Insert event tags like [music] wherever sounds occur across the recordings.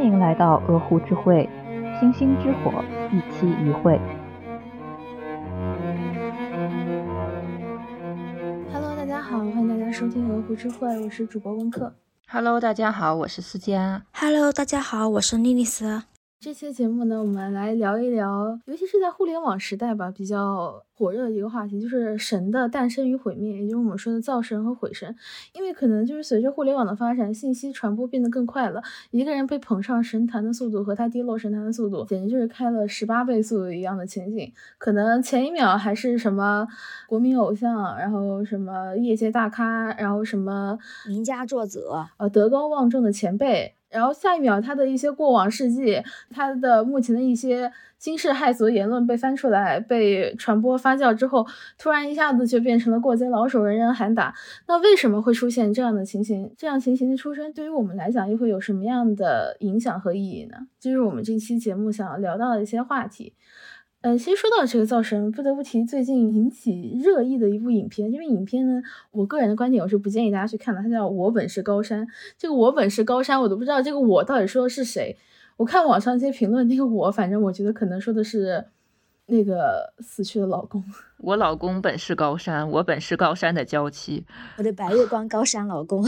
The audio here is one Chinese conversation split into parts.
欢迎来到鹅湖之会，星星之火，一期一会。Hello，大家好，欢迎大家收听鹅湖之会，我是主播温克。Hello，大家好，我是思佳。Hello，大家好，我是莉莉丝。这期节目呢，我们来聊一聊，尤其是在互联网时代吧，比较火热的一个话题，就是神的诞生与毁灭，也就是我们说的造神和毁神。因为可能就是随着互联网的发展，信息传播变得更快了，一个人被捧上神坛的速度和他跌落神坛的速度，简直就是开了十八倍速度一样的前进。可能前一秒还是什么国民偶像，然后什么业界大咖，然后什么名家作者，呃德高望重的前辈。然后下一秒，他的一些过往事迹，他的目前的一些惊世骇俗言论被翻出来，被传播发酵之后，突然一下子就变成了过街老鼠，人人喊打。那为什么会出现这样的情形？这样情形的出生，对于我们来讲又会有什么样的影响和意义呢？就是我们这期节目想要聊到的一些话题。呃，先说到这个造神，不得不提最近引起热议的一部影片。这部影片呢，我个人的观点我是不建议大家去看的，它叫《我本是高山》。这个“我本是高山”，我都不知道这个“我”到底说的是谁。我看网上一些评论，那个“我”，反正我觉得可能说的是那个死去的老公。[laughs] 我老公本是高山，我本是高山的娇妻。我的白月光高山老公。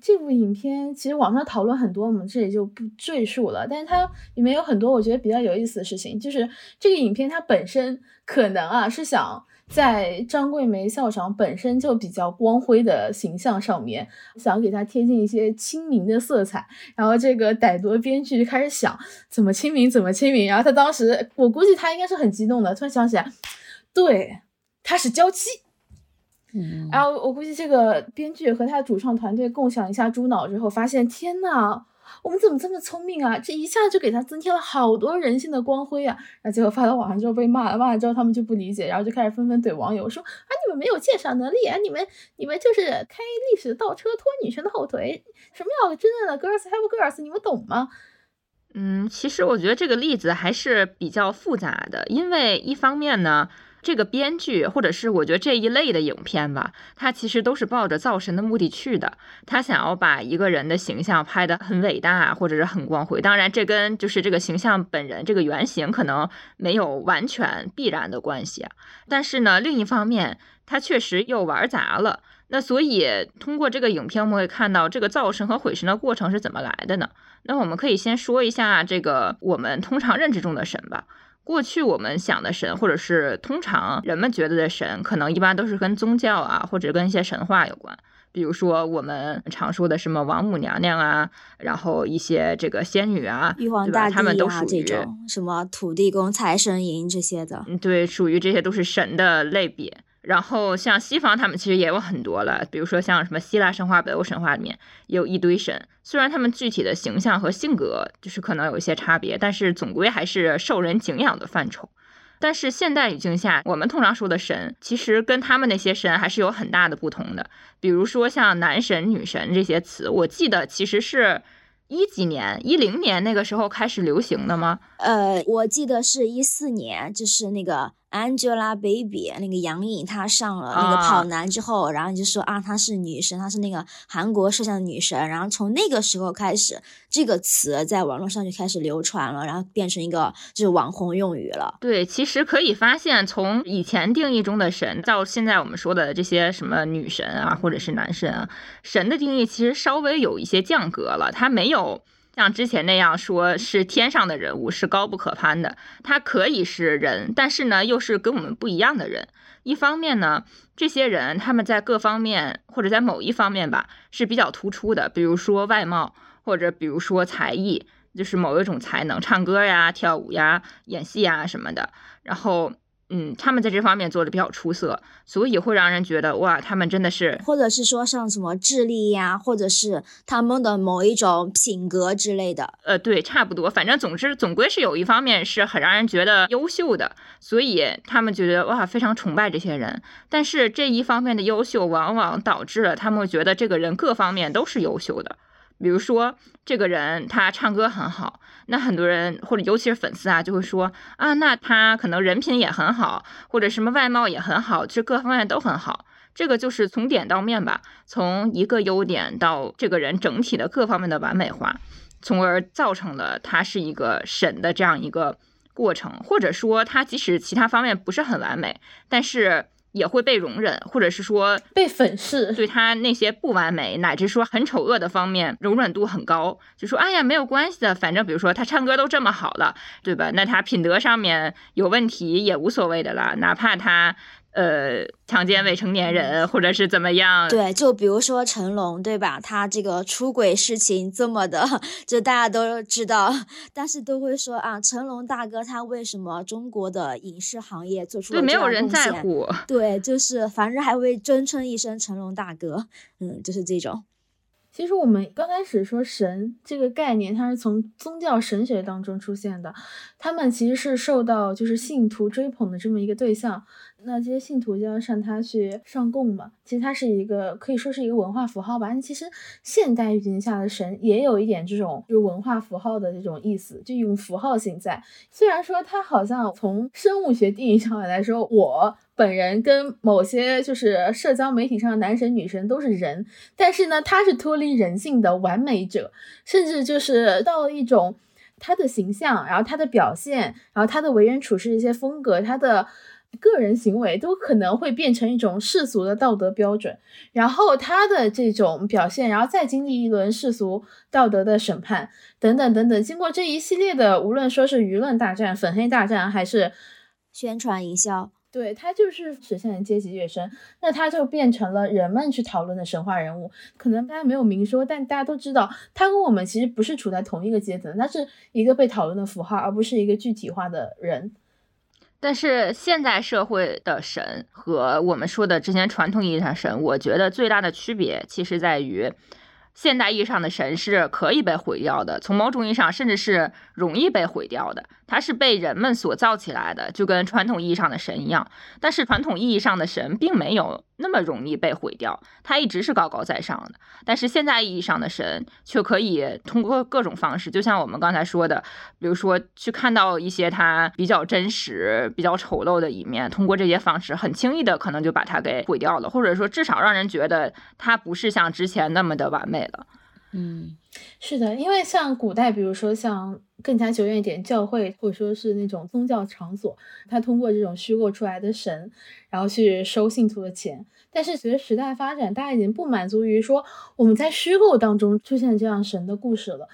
这部影片其实网上讨论很多，我们这里就不赘述了。但是它里面有很多我觉得比较有意思的事情，就是这个影片它本身可能啊是想在张桂梅校长本身就比较光辉的形象上面，想给她贴近一些亲民的色彩。然后这个歹毒的编剧就开始想怎么亲民，怎么亲民。然后他当时我估计他应该是很激动的，突然想起来，对，他是娇妻。嗯，然后我估计这个编剧和他的主创团队共享一下猪脑之后，发现天呐，我们怎么这么聪明啊？这一下就给他增添了好多人性的光辉啊！然后结果发到网上之后被骂了，骂了之后他们就不理解，然后就开始纷纷怼网友说啊，你们没有鉴赏能力啊，你们你们就是开历史倒车拖女权的后腿，什么叫真正的 girls have girls，你们懂吗？嗯，其实我觉得这个例子还是比较复杂的，因为一方面呢。这个编剧，或者是我觉得这一类的影片吧，他其实都是抱着造神的目的去的。他想要把一个人的形象拍得很伟大，或者是很光辉。当然，这跟就是这个形象本人这个原型可能没有完全必然的关系。但是呢，另一方面，他确实又玩砸了。那所以通过这个影片，我们会看到这个造神和毁神的过程是怎么来的呢？那我们可以先说一下这个我们通常认知中的神吧。过去我们想的神，或者是通常人们觉得的神，可能一般都是跟宗教啊，或者跟一些神话有关。比如说我们常说的什么王母娘娘啊，然后一些这个仙女啊，玉皇大帝他们都啊属于这种什么土地公、财神爷这些的。嗯，对，属于这些都是神的类别。然后像西方，他们其实也有很多了，比如说像什么希腊神话、北欧神话里面有一堆神，虽然他们具体的形象和性格就是可能有一些差别，但是总归还是受人敬仰的范畴。但是现代语境下，我们通常说的神，其实跟他们那些神还是有很大的不同的。比如说像男神、女神这些词，我记得其实是一几年、一零年那个时候开始流行的吗？呃，我记得是一四年，就是那个 Angelababy 那个杨颖，她上了那个啊跑男之后，然后你就说啊，她是女神，她是那个韩国摄像的女神。然后从那个时候开始，这个词在网络上就开始流传了，然后变成一个就是网红用语了。对，其实可以发现，从以前定义中的神到现在我们说的这些什么女神啊，或者是男神啊，神的定义其实稍微有一些降格了，它没有。像之前那样说是天上的人物，是高不可攀的。他可以是人，但是呢，又是跟我们不一样的人。一方面呢，这些人他们在各方面或者在某一方面吧是比较突出的，比如说外貌，或者比如说才艺，就是某一种才能，唱歌呀、跳舞呀、演戏呀什么的。然后，嗯，他们在这方面做的比较出色，所以会让人觉得哇，他们真的是或者是说像什么智力呀，或者是他们的某一种品格之类的。呃，对，差不多，反正总之总归是有一方面是很让人觉得优秀的，所以他们觉得哇，非常崇拜这些人。但是这一方面的优秀，往往导致了他们会觉得这个人各方面都是优秀的。比如说，这个人他唱歌很好，那很多人或者尤其是粉丝啊，就会说啊，那他可能人品也很好，或者什么外貌也很好，其实各方面都很好。这个就是从点到面吧，从一个优点到这个人整体的各方面的完美化，从而造成了他是一个神的这样一个过程，或者说他即使其他方面不是很完美，但是。也会被容忍，或者是说被粉饰，对他那些不完美乃至说很丑恶的方面容忍度很高，就说哎呀没有关系的，反正比如说他唱歌都这么好了，对吧？那他品德上面有问题也无所谓的啦，哪怕他。呃，强奸未成年人，或者是怎么样？对，就比如说成龙，对吧？他这个出轨事情这么的，就大家都知道，但是都会说啊，成龙大哥他为什么中国的影视行业做出了没有人在乎？对，就是反正还会尊称一声成龙大哥，嗯，就是这种。其实我们刚开始说神这个概念，它是从宗教神学当中出现的，他们其实是受到就是信徒追捧的这么一个对象。那这些信徒就要上他去上供嘛，其实它是一个可以说是一个文化符号吧。但其实现代语境下的神也有一点这种就文化符号的这种意思，就用符号性在。虽然说它好像从生物学定义上来说，我本人跟某些就是社交媒体上的男神女神都是人，但是呢，他是脱离人性的完美者，甚至就是到了一种他的形象，然后他的表现，然后他的为人处事一些风格，他的。个人行为都可能会变成一种世俗的道德标准，然后他的这种表现，然后再经历一轮世俗道德的审判，等等等等，经过这一系列的，无论说是舆论大战、粉黑大战，还是宣传营销，对他就是实现了阶级跃升，那他就变成了人们去讨论的神话人物。可能大家没有明说，但大家都知道，他跟我们其实不是处在同一个阶层，他是一个被讨论的符号，而不是一个具体化的人。但是现代社会的神和我们说的之前传统意义上神，我觉得最大的区别其实在于。现代意义上的神是可以被毁掉的，从某种意义上甚至是容易被毁掉的。它是被人们所造起来的，就跟传统意义上的神一样。但是传统意义上的神并没有那么容易被毁掉，他一直是高高在上的。但是现在意义上的神却可以通过各种方式，就像我们刚才说的，比如说去看到一些他比较真实、比较丑陋的一面，通过这些方式很轻易的可能就把它给毁掉了，或者说至少让人觉得他不是像之前那么的完美。了，嗯，是的，因为像古代，比如说像更加久远一点教会，或者说是那种宗教场所，他通过这种虚构出来的神，然后去收信徒的钱。但是随着时代发展，大家已经不满足于说我们在虚构当中出现这样神的故事了，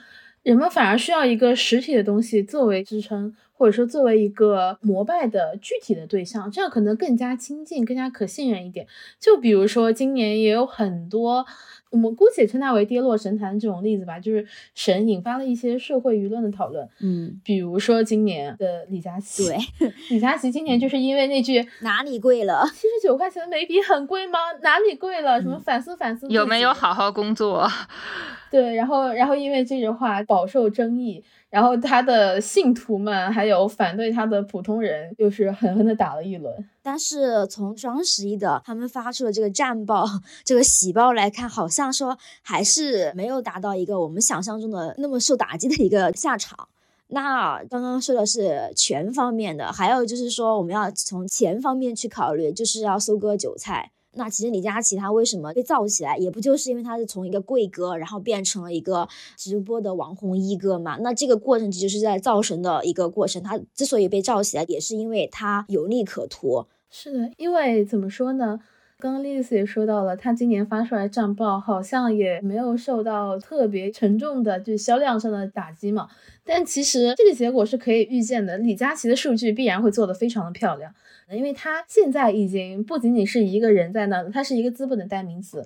人们反而需要一个实体的东西作为支撑，或者说作为一个膜拜的具体的对象，这样可能更加亲近、更加可信任一点。就比如说今年也有很多。我们姑且称它为跌落神坛这种例子吧，就是神引发了一些社会舆论的讨论。嗯，比如说今年的李佳琦，对，李佳琦今年就是因为那句哪里贵了，七十九块钱的眉笔很贵吗？哪里贵了？什么反思反思，有没有好好工作？[laughs] 对，然后然后因为这句话饱受争议。然后他的信徒们还有反对他的普通人，又是狠狠的打了一轮。但是从双十一的他们发出的这个战报、这个喜报来看，好像说还是没有达到一个我们想象中的那么受打击的一个下场。那刚刚说的是全方面的，还有就是说我们要从钱方面去考虑，就是要收割韭菜。那其实李佳琦他为什么被造起来，也不就是因为他是从一个贵哥，然后变成了一个直播的网红一哥嘛？那这个过程其实是在造神的一个过程。他之所以被造起来，也是因为他有利可图。是的，因为怎么说呢？刚刚丽丝也说到了，他今年发出来战报，好像也没有受到特别沉重的就是销量上的打击嘛。但其实这个结果是可以预见的，李佳琦的数据必然会做得非常的漂亮。因为他现在已经不仅仅是一个人在那，他是一个资本的代名词。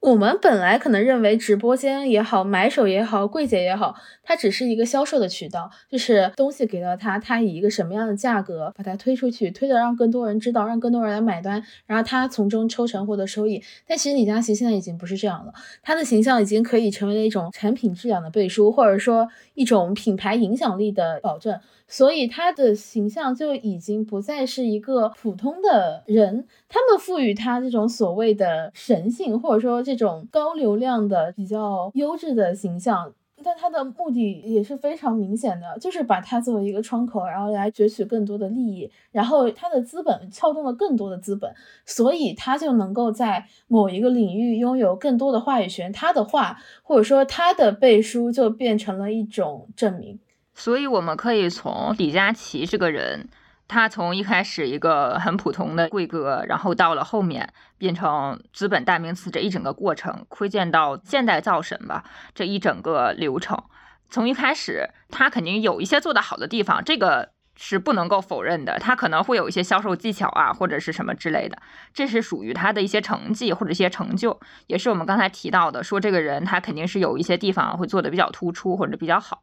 我们本来可能认为直播间也好，买手也好，柜姐也好，它只是一个销售的渠道，就是东西给到他，他以一个什么样的价格把它推出去，推的让更多人知道，让更多人来买单，然后他从中抽成获得收益。但其实李佳琦现在已经不是这样了，他的形象已经可以成为了一种产品质量的背书，或者说一种品牌影响力的保证。所以他的形象就已经不再是一个普通的人，他们赋予他这种所谓的神性，或者说这种高流量的比较优质的形象，但他的目的也是非常明显的，就是把它作为一个窗口，然后来攫取更多的利益，然后他的资本撬动了更多的资本，所以他就能够在某一个领域拥有更多的话语权，他的话或者说他的背书就变成了一种证明。所以我们可以从李佳琦这个人。他从一开始一个很普通的贵哥，然后到了后面变成资本代名词这一整个过程，窥见到现代造神吧这一整个流程。从一开始，他肯定有一些做得好的地方，这个是不能够否认的。他可能会有一些销售技巧啊，或者是什么之类的，这是属于他的一些成绩或者一些成就，也是我们刚才提到的，说这个人他肯定是有一些地方会做得比较突出或者比较好。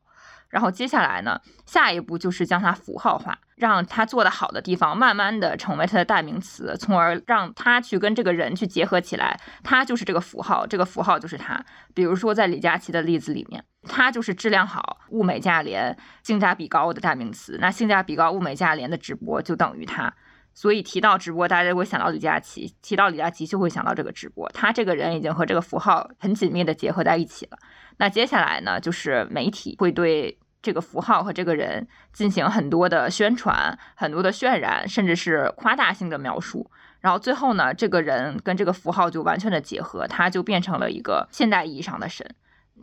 然后接下来呢，下一步就是将它符号化，让他做的好的地方慢慢的成为他的代名词，从而让他去跟这个人去结合起来，他就是这个符号，这个符号就是他。比如说在李佳琦的例子里面，他就是质量好、物美价廉、性价比高的代名词。那性价比高、物美价廉的直播就等于他。所以提到直播，大家就会想到李佳琦；提到李佳琦，就会想到这个直播。他这个人已经和这个符号很紧密的结合在一起了。那接下来呢，就是媒体会对。这个符号和这个人进行很多的宣传，很多的渲染，甚至是夸大性的描述，然后最后呢，这个人跟这个符号就完全的结合，他就变成了一个现代意义上的神。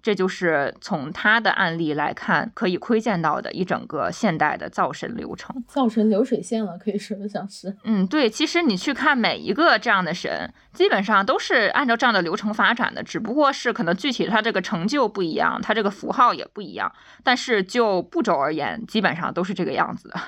这就是从他的案例来看，可以窥见到的一整个现代的造神流程，造神流水线了，可以说得上是。嗯，对，其实你去看每一个这样的神，基本上都是按照这样的流程发展的，只不过是可能具体他这个成就不一样，他这个符号也不一样，但是就步骤而言，基本上都是这个样子的。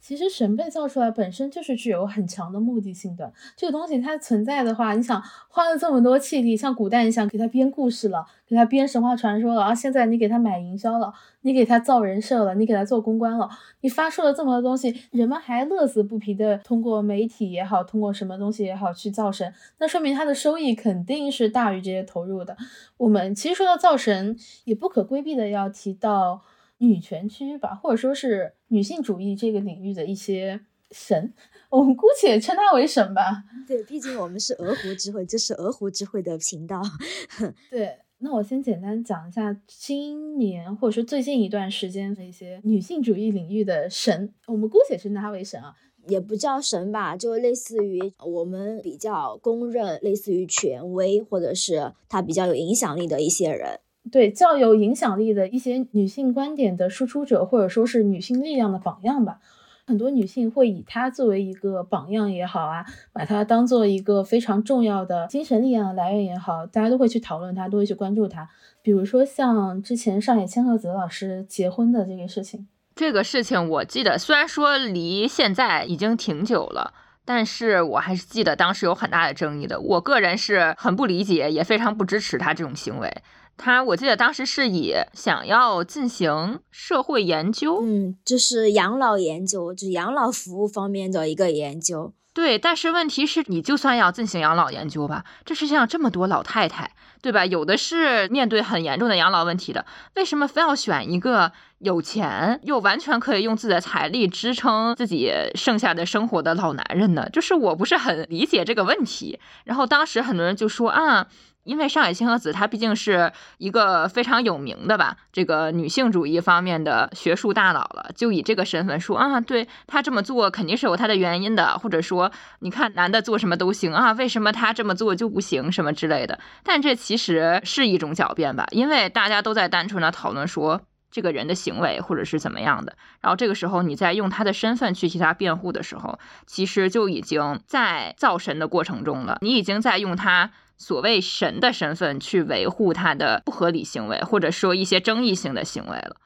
其实神被造出来本身就是具有很强的目的性的。这个东西它存在的话，你想花了这么多气力，像古代你想给他编故事了，给他编神话传说了，啊，现在你给他买营销了，你给他造人设了，你给他做公关了，你发出了这么多东西，人们还乐此不疲的通过媒体也好，通过什么东西也好去造神，那说明他的收益肯定是大于这些投入的。我们其实说到造神，也不可规避的要提到。女权区吧，或者说是女性主义这个领域的一些神，我们姑且称它为神吧。对，毕竟我们是鹅湖之会，这是鹅湖之会的频道。[laughs] 对，那我先简单讲一下今年或者说最近一段时间的一些女性主义领域的神，我们姑且称它为神啊，也不叫神吧，就类似于我们比较公认，类似于权威或者是他比较有影响力的一些人。对较有影响力的一些女性观点的输出者，或者说是女性力量的榜样吧。很多女性会以她作为一个榜样也好啊，把她当做一个非常重要的精神力量的来源也好，大家都会去讨论她，都会去关注她。比如说像之前上野千鹤子老师结婚的这个事情，这个事情我记得，虽然说离现在已经挺久了，但是我还是记得当时有很大的争议的。我个人是很不理解，也非常不支持他这种行为。他我记得当时是以想要进行社会研究，嗯，就是养老研究，就是养老服务方面的一个研究。对，但是问题是，你就算要进行养老研究吧，这世界上这么多老太太，对吧？有的是面对很严重的养老问题的，为什么非要选一个有钱又完全可以用自己的财力支撑自己剩下的生活的老男人呢？就是我不是很理解这个问题。然后当时很多人就说啊。因为上野千鹤子她毕竟是一个非常有名的吧，这个女性主义方面的学术大佬了，就以这个身份说啊，对她这么做肯定是有她的原因的，或者说你看男的做什么都行啊，为什么她这么做就不行什么之类的？但这其实是一种狡辩吧，因为大家都在单纯的讨论说这个人的行为或者是怎么样的，然后这个时候你在用他的身份去替他辩护的时候，其实就已经在造神的过程中了，你已经在用他。所谓神的身份去维护他的不合理行为，或者说一些争议性的行为了。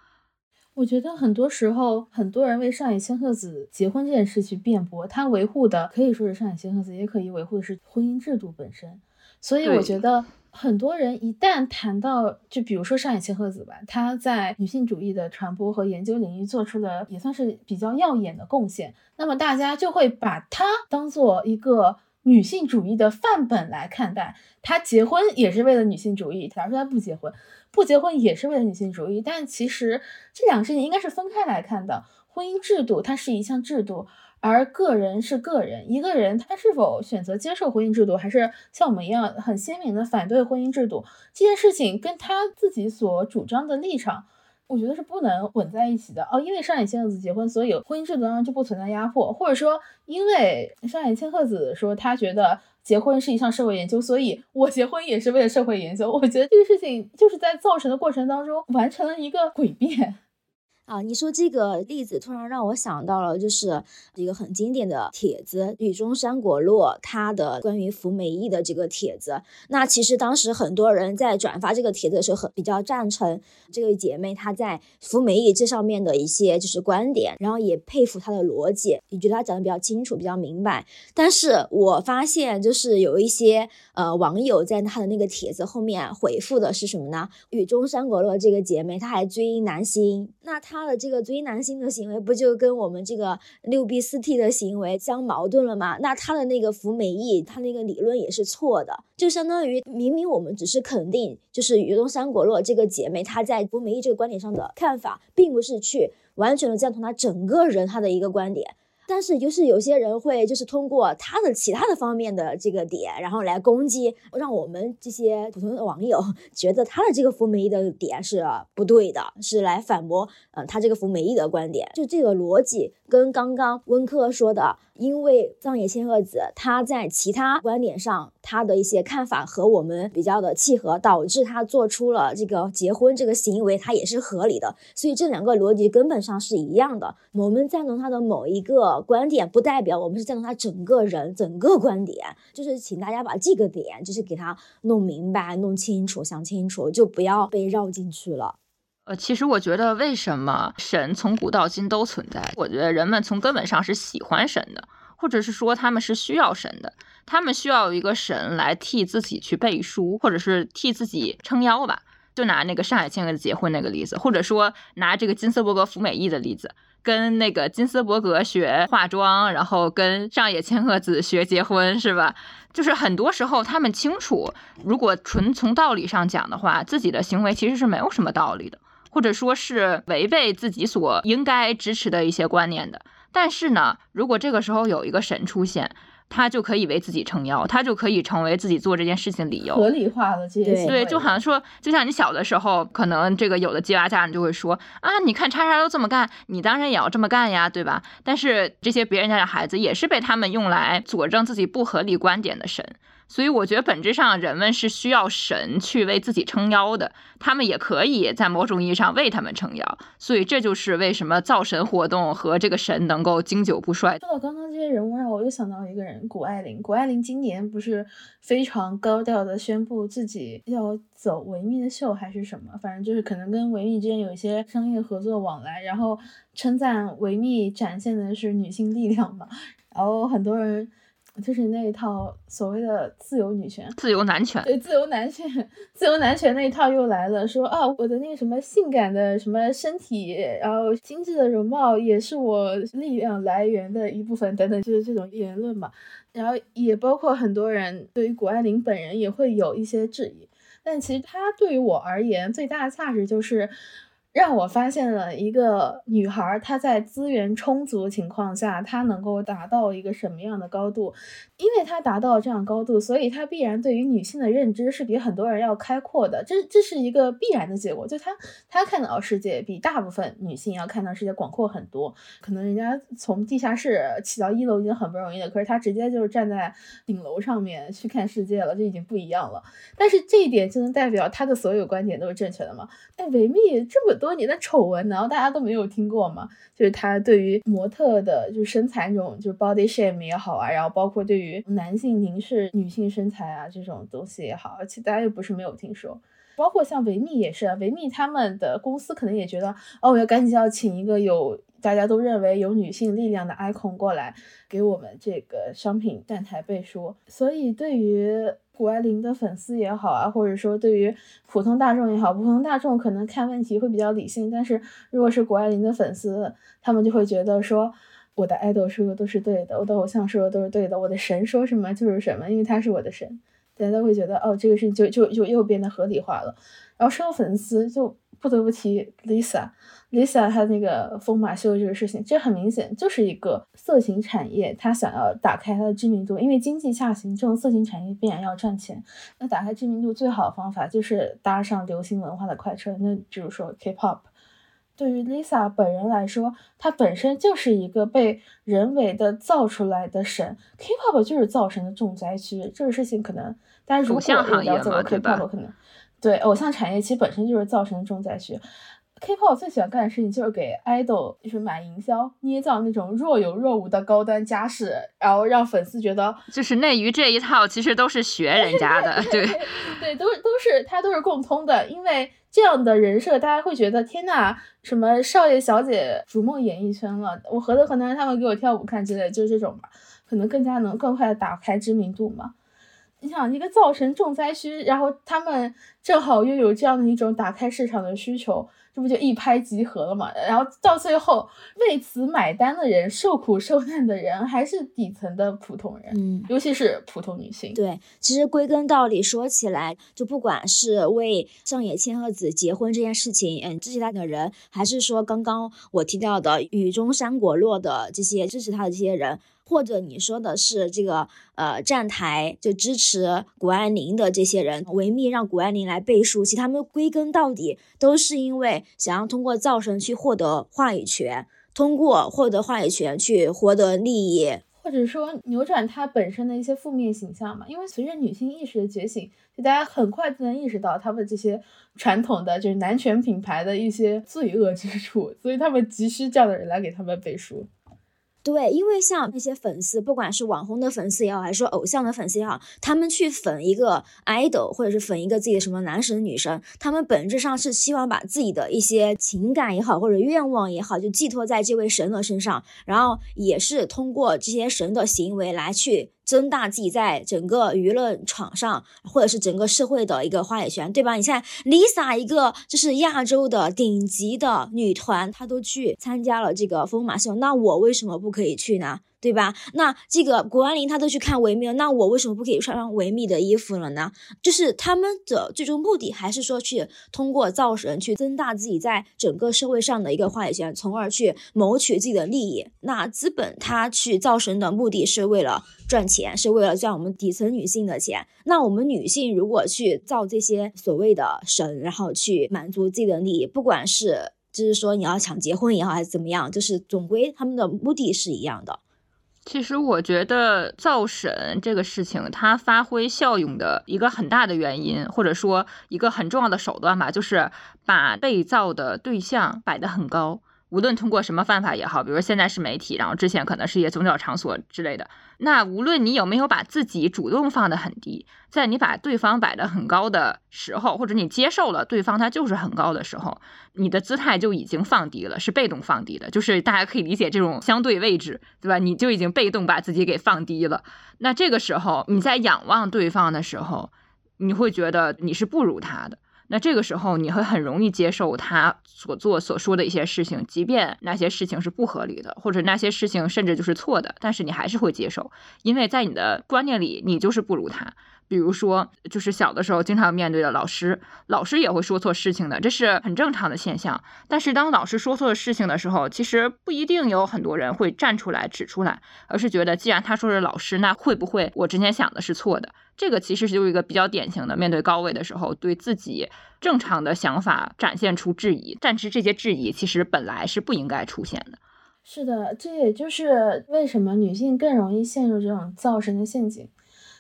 我觉得很多时候，很多人为上野千鹤子结婚这件事去辩驳，他维护的可以说是上野千鹤子，也可以维护的是婚姻制度本身。所以我觉得很多人一旦谈到，就比如说上野千鹤子吧，她在女性主义的传播和研究领域做出了也算是比较耀眼的贡献，那么大家就会把她当做一个。女性主义的范本来看待，她结婚也是为了女性主义。假如说她不结婚，不结婚也是为了女性主义。但其实这两个事情应该是分开来看的。婚姻制度它是一项制度，而个人是个人，一个人他是否选择接受婚姻制度，还是像我们一样很鲜明的反对婚姻制度，这件事情跟他自己所主张的立场。我觉得是不能混在一起的哦，因为上野千鹤子结婚，所以婚姻制度当中就不存在压迫，或者说因为上野千鹤子说她觉得结婚是一项社会研究，所以我结婚也是为了社会研究。我觉得这个事情就是在造成的过程当中完成了一个诡辩。啊，你说这个例子突然让我想到了，就是一个很经典的帖子，雨中山果落他的关于服美役的这个帖子。那其实当时很多人在转发这个帖子的时候，很比较赞成这位姐妹她在服美役这上面的一些就是观点，然后也佩服她的逻辑，也觉得她讲的比较清楚、比较明白。但是我发现，就是有一些呃网友在他的那个帖子后面回复的是什么呢？雨中山果落这个姐妹，她还追男星，那她。他的这个追男性的行为，不就跟我们这个六 B 四 T 的行为相矛盾了吗？那他的那个福美役，他那个理论也是错的，就相当于明明我们只是肯定，就是于东山果洛这个姐妹她在福美役这个观点上的看法，并不是去完全的赞同她整个人她的一个观点。但是就是有些人会就是通过他的其他的方面的这个点，然后来攻击，让我们这些普通的网友 [laughs] 觉得他的这个服美役的点是不对的，是来反驳嗯他这个服美役的观点，就这个逻辑跟刚刚温克说的。因为藏野千鹤子他在其他观点上他的一些看法和我们比较的契合，导致他做出了这个结婚这个行为，他也是合理的。所以这两个逻辑根本上是一样的。我们赞同他的某一个观点，不代表我们是赞同他整个人整个观点。就是请大家把这个点就是给他弄明白、弄清楚、想清楚，就不要被绕进去了。呃，其实我觉得，为什么神从古到今都存在？我觉得人们从根本上是喜欢神的，或者是说他们是需要神的，他们需要一个神来替自己去背书，或者是替自己撑腰吧。就拿那个上海千鹤结婚那个例子，或者说拿这个金斯伯格服美役的例子，跟那个金斯伯格学化妆，然后跟上野千鹤子学结婚，是吧？就是很多时候他们清楚，如果纯从道理上讲的话，自己的行为其实是没有什么道理的。或者说是违背自己所应该支持的一些观念的，但是呢，如果这个时候有一个神出现，他就可以为自己撑腰，他就可以成为自己做这件事情理由，合理化了这些。对，就好像说，就像你小的时候，可能这个有的鸡娃家长就会说啊，你看叉叉都这么干，你当然也要这么干呀，对吧？但是这些别人家的孩子也是被他们用来佐证自己不合理观点的神。所以我觉得本质上人们是需要神去为自己撑腰的，他们也可以在某种意义上为他们撑腰。所以这就是为什么造神活动和这个神能够经久不衰。说到刚刚这些人物，让我又想到一个人，谷爱凌。谷爱凌今年不是非常高调的宣布自己要走维密的秀还是什么，反正就是可能跟维密之间有一些商业合作往来，然后称赞维密展现的是女性力量嘛，然后很多人。就是那一套所谓的自由女权、自由男权，对自由男权、自由男权那一套又来了，说啊，我的那个什么性感的什么身体，然后精致的容貌也是我力量来源的一部分，等等，就是这种言论嘛。然后也包括很多人对于谷爱凌本人也会有一些质疑，但其实她对于我而言最大的价值就是。让我发现了一个女孩，她在资源充足情况下，她能够达到一个什么样的高度？因为她达到这样高度，所以她必然对于女性的认知是比很多人要开阔的。这这是一个必然的结果，就她她看到世界比大部分女性要看到世界广阔很多。可能人家从地下室起到一楼已经很不容易了，可是她直接就是站在顶楼上面去看世界了，这已经不一样了。但是这一点就能代表她的所有观点都是正确的吗？哎，维密这么。多年的丑闻，难道大家都没有听过吗？就是他对于模特的，就身材这种，就是 body shame 也好啊，然后包括对于男性凝视女性身材啊这种东西也好，而且大家又不是没有听说。包括像维密也是，维密他们的公司可能也觉得，哦，我要赶紧要请一个有大家都认为有女性力量的 icon 过来给我们这个商品站台背书。所以对于谷爱凌的粉丝也好啊，或者说对于普通大众也好，普通大众可能看问题会比较理性，但是如果是谷爱凌的粉丝，他们就会觉得说，我的爱豆说的都是对的，我的偶像说的都是对的，我的神说什么就是什么，因为他是我的神，大家都会觉得，哦，这个事情就就就又变得合理化了。然后说粉丝，就不得不提 Lisa。Lisa 她那个疯马秀这个事情，这很明显就是一个色情产业，她想要打开它的知名度，因为经济下行，这种色情产业必然要赚钱。那打开知名度最好的方法就是搭上流行文化的快车，那比如说 K-pop。对于 Lisa 本人来说，她本身就是一个被人为的造出来的神，K-pop 就是造神的重灾区。这个事情可能大家如果了解过 K-pop，可能对偶像产业其实本身就是造神重灾区。K-pop 最喜欢干的事情就是给 idol 就是买营销，捏造那种若有若无的高端家世，然后让粉丝觉得就是内娱这一套其实都是学人家的，对 [laughs] 对，都都是它都是共通的，因为这样的人设大家会觉得天呐，什么少爷小姐逐梦演艺圈了，我何德何能让他们给我跳舞看之类，就是这种吧，可能更加能更快的打开知名度嘛。你想一个造神重灾区，然后他们正好又有这样的一种打开市场的需求。这不就一拍即合了嘛？然后到最后为此买单的人、受苦受难的人，还是底层的普通人，嗯，尤其是普通女性。对，其实归根到底说起来，就不管是为上野千鹤子结婚这件事情，嗯，支持他的人，还是说刚刚我提到的雨中山果落的这些支持他的这些人。或者你说的是这个呃站台就支持谷爱凌的这些人，维密让谷爱凌来背书，其实他们归根到底都是因为想要通过造神去获得话语权，通过获得话语权去获得利益，或者说扭转它本身的一些负面形象嘛。因为随着女性意识的觉醒，就大家很快就能意识到他们这些传统的就是男权品牌的一些罪恶之处，所以他们急需这样的人来给他们背书。对，因为像那些粉丝，不管是网红的粉丝也好，还是说偶像的粉丝也好，他们去粉一个 idol，或者是粉一个自己的什么男神女神，他们本质上是希望把自己的一些情感也好，或者愿望也好，就寄托在这位神的身上，然后也是通过这些神的行为来去。增大自己在整个舆论场上，或者是整个社会的一个话语权，对吧？你看 Lisa 一个就是亚洲的顶级的女团，她都去参加了这个疯马秀，那我为什么不可以去呢？对吧？那这个谷爱凌她都去看维密了，那我为什么不可以穿上维密的衣服了呢？就是他们的最终目的还是说去通过造神去增大自己在整个社会上的一个话语权，从而去谋取自己的利益。那资本它去造神的目的是为了赚钱，是为了赚我们底层女性的钱。那我们女性如果去造这些所谓的神，然后去满足自己的利益，不管是就是说你要抢结婚也好，还是怎么样，就是总归他们的目的是一样的。其实我觉得造神这个事情，它发挥效用的一个很大的原因，或者说一个很重要的手段吧，就是把被造的对象摆得很高。无论通过什么方法也好，比如现在是媒体，然后之前可能是一些宗教场所之类的。那无论你有没有把自己主动放得很低，在你把对方摆得很高的时候，或者你接受了对方他就是很高的时候，你的姿态就已经放低了，是被动放低的。就是大家可以理解这种相对位置，对吧？你就已经被动把自己给放低了。那这个时候你在仰望对方的时候，你会觉得你是不如他的。那这个时候，你会很容易接受他所做所说的一些事情，即便那些事情是不合理的，或者那些事情甚至就是错的，但是你还是会接受，因为在你的观念里，你就是不如他。比如说，就是小的时候经常面对的老师，老师也会说错事情的，这是很正常的现象。但是当老师说错事情的时候，其实不一定有很多人会站出来指出来，而是觉得既然他说是老师，那会不会我之前想的是错的？这个其实就是一个比较典型的，面对高位的时候，对自己正常的想法展现出质疑，但是这些质疑其实本来是不应该出现的。是的，这也就是为什么女性更容易陷入这种造神的陷阱。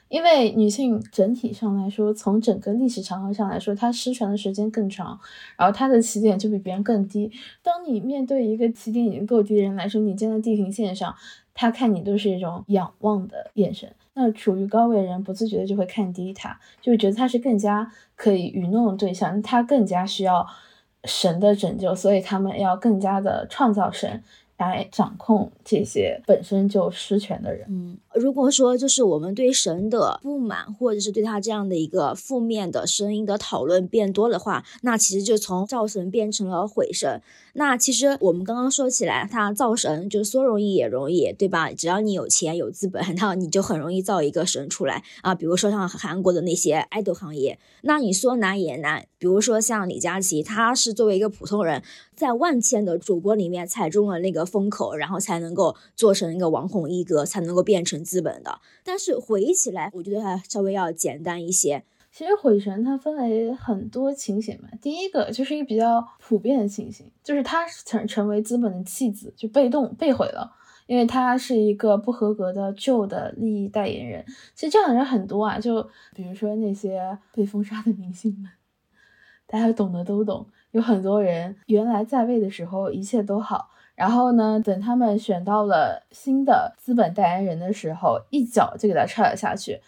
因为女性整体上来说，从整个历史长河上来说，她失传的时间更长，然后她的起点就比别人更低。当你面对一个起点已经够低的人来说，你站在地平线上，他看你都是一种仰望的眼神。那处于高位的人不自觉的就会看低他，就会觉得他是更加可以愚弄的对象，他更加需要神的拯救，所以他们要更加的创造神。来掌控这些本身就失权的人。嗯，如果说就是我们对神的不满，或者是对他这样的一个负面的声音的讨论变多的话，那其实就从造神变成了毁神。那其实我们刚刚说起来，他造神就是说容易也容易，对吧？只要你有钱有资本，[laughs] 那你就很容易造一个神出来啊。比如说像韩国的那些爱豆行业，那你说难也难。比如说像李佳琦，他是作为一个普通人，在万千的主播里面踩中了那个风口，然后才能够做成一个网红一哥，才能够变成资本的。但是回忆起来，我觉得还稍微要简单一些。其实毁神它分为很多情形嘛，第一个就是一个比较普遍的情形，就是他成成为资本的弃子，就被动被毁了，因为他是一个不合格的旧的利益代言人。其实这样的人很多啊，就比如说那些被封杀的明星们，大家懂得都懂，有很多人原来在位的时候一切都好，然后呢，等他们选到了新的资本代言人的时候，一脚就给他踹了下去。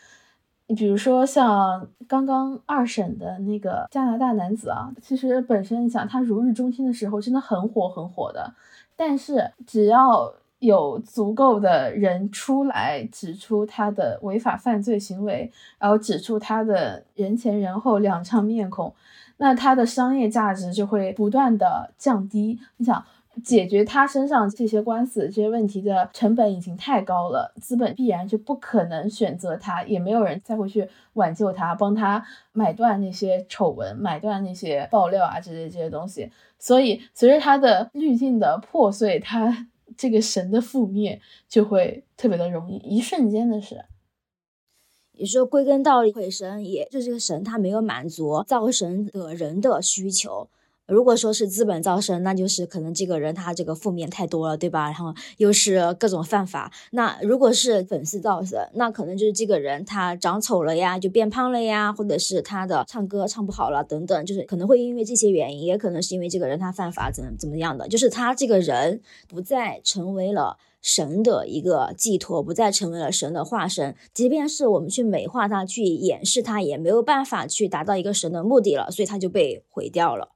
你比如说像刚刚二审的那个加拿大男子啊，其实本身你想他如日中天的时候真的很火很火的，但是只要有足够的人出来指出他的违法犯罪行为，然后指出他的人前人后两张面孔，那他的商业价值就会不断的降低。你想。解决他身上这些官司、这些问题的成本已经太高了，资本必然就不可能选择他，也没有人再会去挽救他，帮他买断那些丑闻、买断那些爆料啊，这些这些东西。所以，随着他的滤镜的破碎，他这个神的覆灭就会特别的容易，一瞬间的事。也说归根到底，毁神也就这个神，他没有满足造神的人的需求。如果说是资本造神，那就是可能这个人他这个负面太多了，对吧？然后又是各种犯法。那如果是粉丝造神，那可能就是这个人他长丑了呀，就变胖了呀，或者是他的唱歌唱不好了等等，就是可能会因为这些原因，也可能是因为这个人他犯法怎么怎么样的，就是他这个人不再成为了神的一个寄托，不再成为了神的化身。即便是我们去美化他，去掩饰他，也没有办法去达到一个神的目的了，所以他就被毁掉了。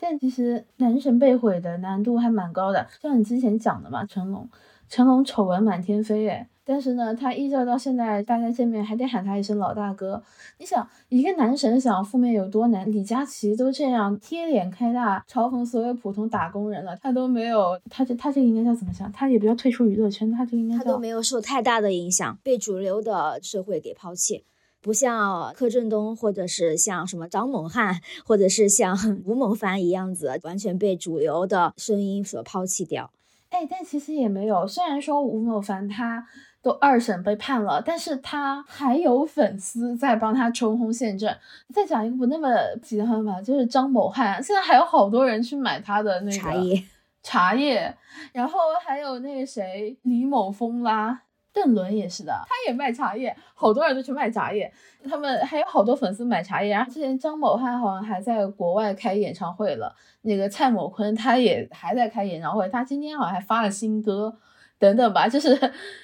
但其实男神被毁的难度还蛮高的，像你之前讲的嘛，成龙，成龙丑闻满天飞哎，但是呢，他依旧到现在大家见面还得喊他一声老大哥。你想一个男神想要负面有多难？李佳琦都这样贴脸开大嘲讽所有普通打工人了，他都没有，他这他这个应该叫怎么想？他也不要退出娱乐圈，他这应该他都没有受太大的影响，被主流的社会给抛弃。不像柯震东，或者是像什么张猛汉，或者是像 [laughs] 吴某凡一样子，完全被主流的声音所抛弃掉。哎，但其实也没有。虽然说吴某凡他都二审被判了，但是他还有粉丝在帮他冲锋陷阵。再讲一个不那么极端吧，就是张某汉，现在还有好多人去买他的那个茶叶，茶叶。然后还有那个谁，李某峰啦。邓伦也是的，他也卖茶叶，好多人都去卖茶叶，他们还有好多粉丝买茶叶。然后之前张某汉好像还在国外开演唱会了，那个蔡某坤他也还在开演唱会，他今天好像还发了新歌。等等吧，就是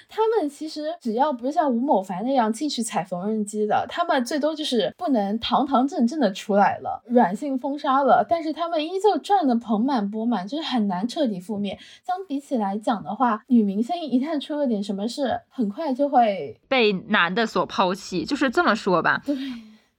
他们其实只要不是像吴某凡那样进去踩缝纫机的，他们最多就是不能堂堂正正的出来了，软性封杀了，但是他们依旧赚的盆满钵满，就是很难彻底覆灭。相比起来讲的话，女明星一旦出了点什么事，很快就会被男的所抛弃，就是这么说吧。对，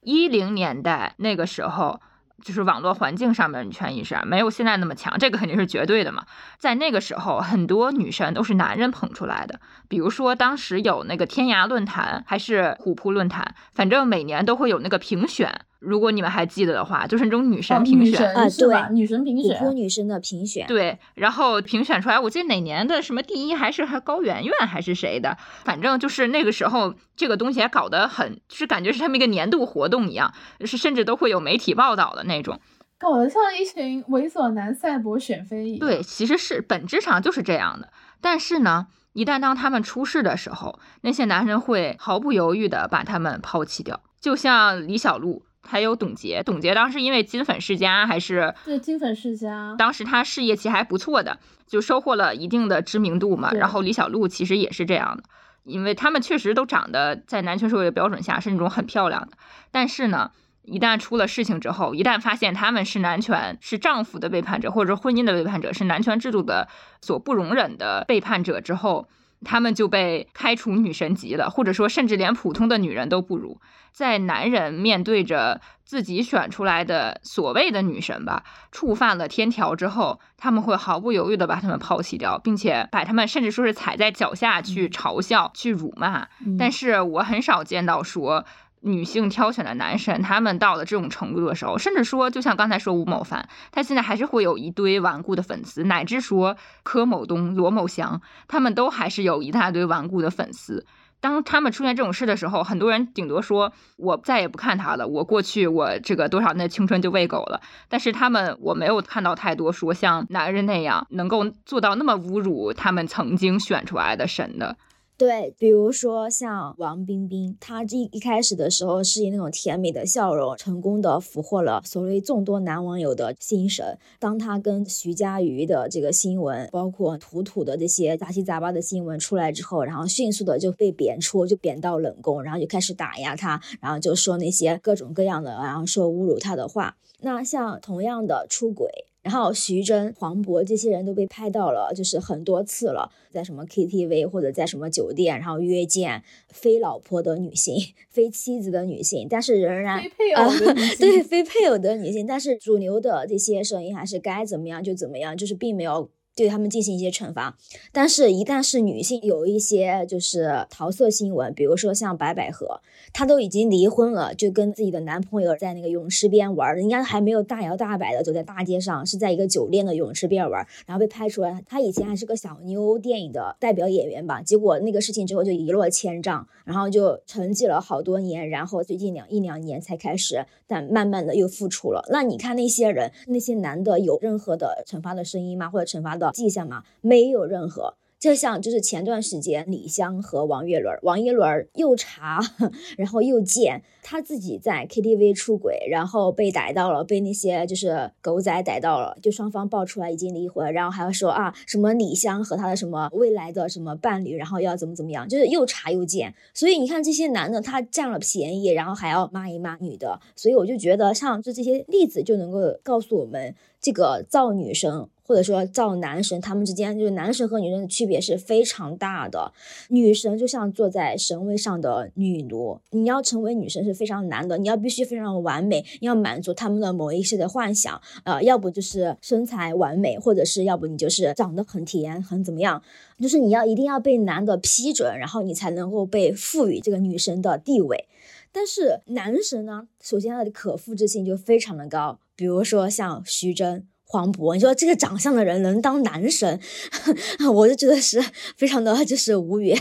一零年代那个时候。就是网络环境上面女权意识啊没有现在那么强，这个肯定是绝对的嘛。在那个时候，很多女神都是男人捧出来的，比如说当时有那个天涯论坛还是虎扑论坛，反正每年都会有那个评选。如果你们还记得的话，就是那种女神评选啊，对，女神评选，虎扑女生的评选，对，然后评选出来，我记得哪年的什么第一还是还高圆圆还是谁的，反正就是那个时候这个东西还搞得很，是感觉是他们一个年度活动一样，是甚至都会有媒体报道的那种，搞得像一群猥琐男赛博选妃一样。对，其实是本质上就是这样的，但是呢，一旦当他们出事的时候，那些男人会毫不犹豫的把他们抛弃掉，就像李小璐。还有董洁，董洁当时因为金粉世家还是对金粉世家，当时她事业其实还不错的，就收获了一定的知名度嘛。然后李小璐其实也是这样的，因为他们确实都长得在男权社会的标准下是那种很漂亮的，但是呢，一旦出了事情之后，一旦发现他们是男权，是丈夫的背叛者，或者婚姻的背叛者，是男权制度的所不容忍的背叛者之后，他们就被开除女神级了，或者说甚至连普通的女人都不如。在男人面对着自己选出来的所谓的女神吧，触犯了天条之后，他们会毫不犹豫的把他们抛弃掉，并且把他们甚至说是踩在脚下去嘲笑、去辱骂。但是我很少见到说。女性挑选的男神，他们到了这种程度的时候，甚至说，就像刚才说吴某凡，他现在还是会有一堆顽固的粉丝，乃至说柯某东、罗某祥，他们都还是有一大堆顽固的粉丝。当他们出现这种事的时候，很多人顶多说，我再也不看他了，我过去我这个多少年的青春就喂狗了。但是他们，我没有看到太多说像男人那样能够做到那么侮辱他们曾经选出来的神的。对，比如说像王冰冰，她一一开始的时候是以那种甜美的笑容，成功的俘获了所谓众多男网友的心神。当她跟徐嘉余的这个新闻，包括土土的这些杂七杂八的新闻出来之后，然后迅速的就被贬出，就贬到冷宫，然后就开始打压她，然后就说那些各种各样的，然后说侮辱她的话。那像同样的出轨。然后徐峥、黄渤这些人都被拍到了，就是很多次了，在什么 KTV 或者在什么酒店，然后约见非老婆的女性、[laughs] 非妻子的女性，但是仍然非配偶的女性，对非配偶的女性，但是主流的这些声音还是该怎么样就怎么样，就是并没有。对他们进行一些惩罚，但是，一旦是女性有一些就是桃色新闻，比如说像白百合，她都已经离婚了，就跟自己的男朋友在那个泳池边玩，人家还没有大摇大摆的走在大街上，是在一个酒店的泳池边玩，然后被拍出来。她以前还是个小妞电影的代表演员吧，结果那个事情之后就一落千丈，然后就沉寂了好多年，然后最近两一两年才开始，但慢慢的又复出了。那你看那些人，那些男的有任何的惩罚的声音吗？或者惩罚的？迹象吗？没有任何。就像就是前段时间李湘和王岳伦，王岳伦又查，[laughs] 然后又见他自己在 KTV 出轨，然后被逮到了，被那些就是狗仔逮到了，就双方爆出来已经离婚，然后还要说啊什么李湘和他的什么未来的什么伴侣，然后要怎么怎么样，就是又查又见。所以你看这些男的他占了便宜，然后还要骂一骂女的，所以我就觉得像就这些例子就能够告诉我们，这个造女生。或者说造男神，他们之间就是男神和女神的区别是非常大的。女神就像坐在神位上的女奴，你要成为女神是非常难的，你要必须非常完美，你要满足他们的某一些的幻想，呃，要不就是身材完美，或者是要不你就是长得很甜，很怎么样，就是你要一定要被男的批准，然后你才能够被赋予这个女神的地位。但是男神呢，首先他的可复制性就非常的高，比如说像徐峥。黄渤，你说这个长相的人能当男神，[laughs] 我就觉得是非常的就是无语。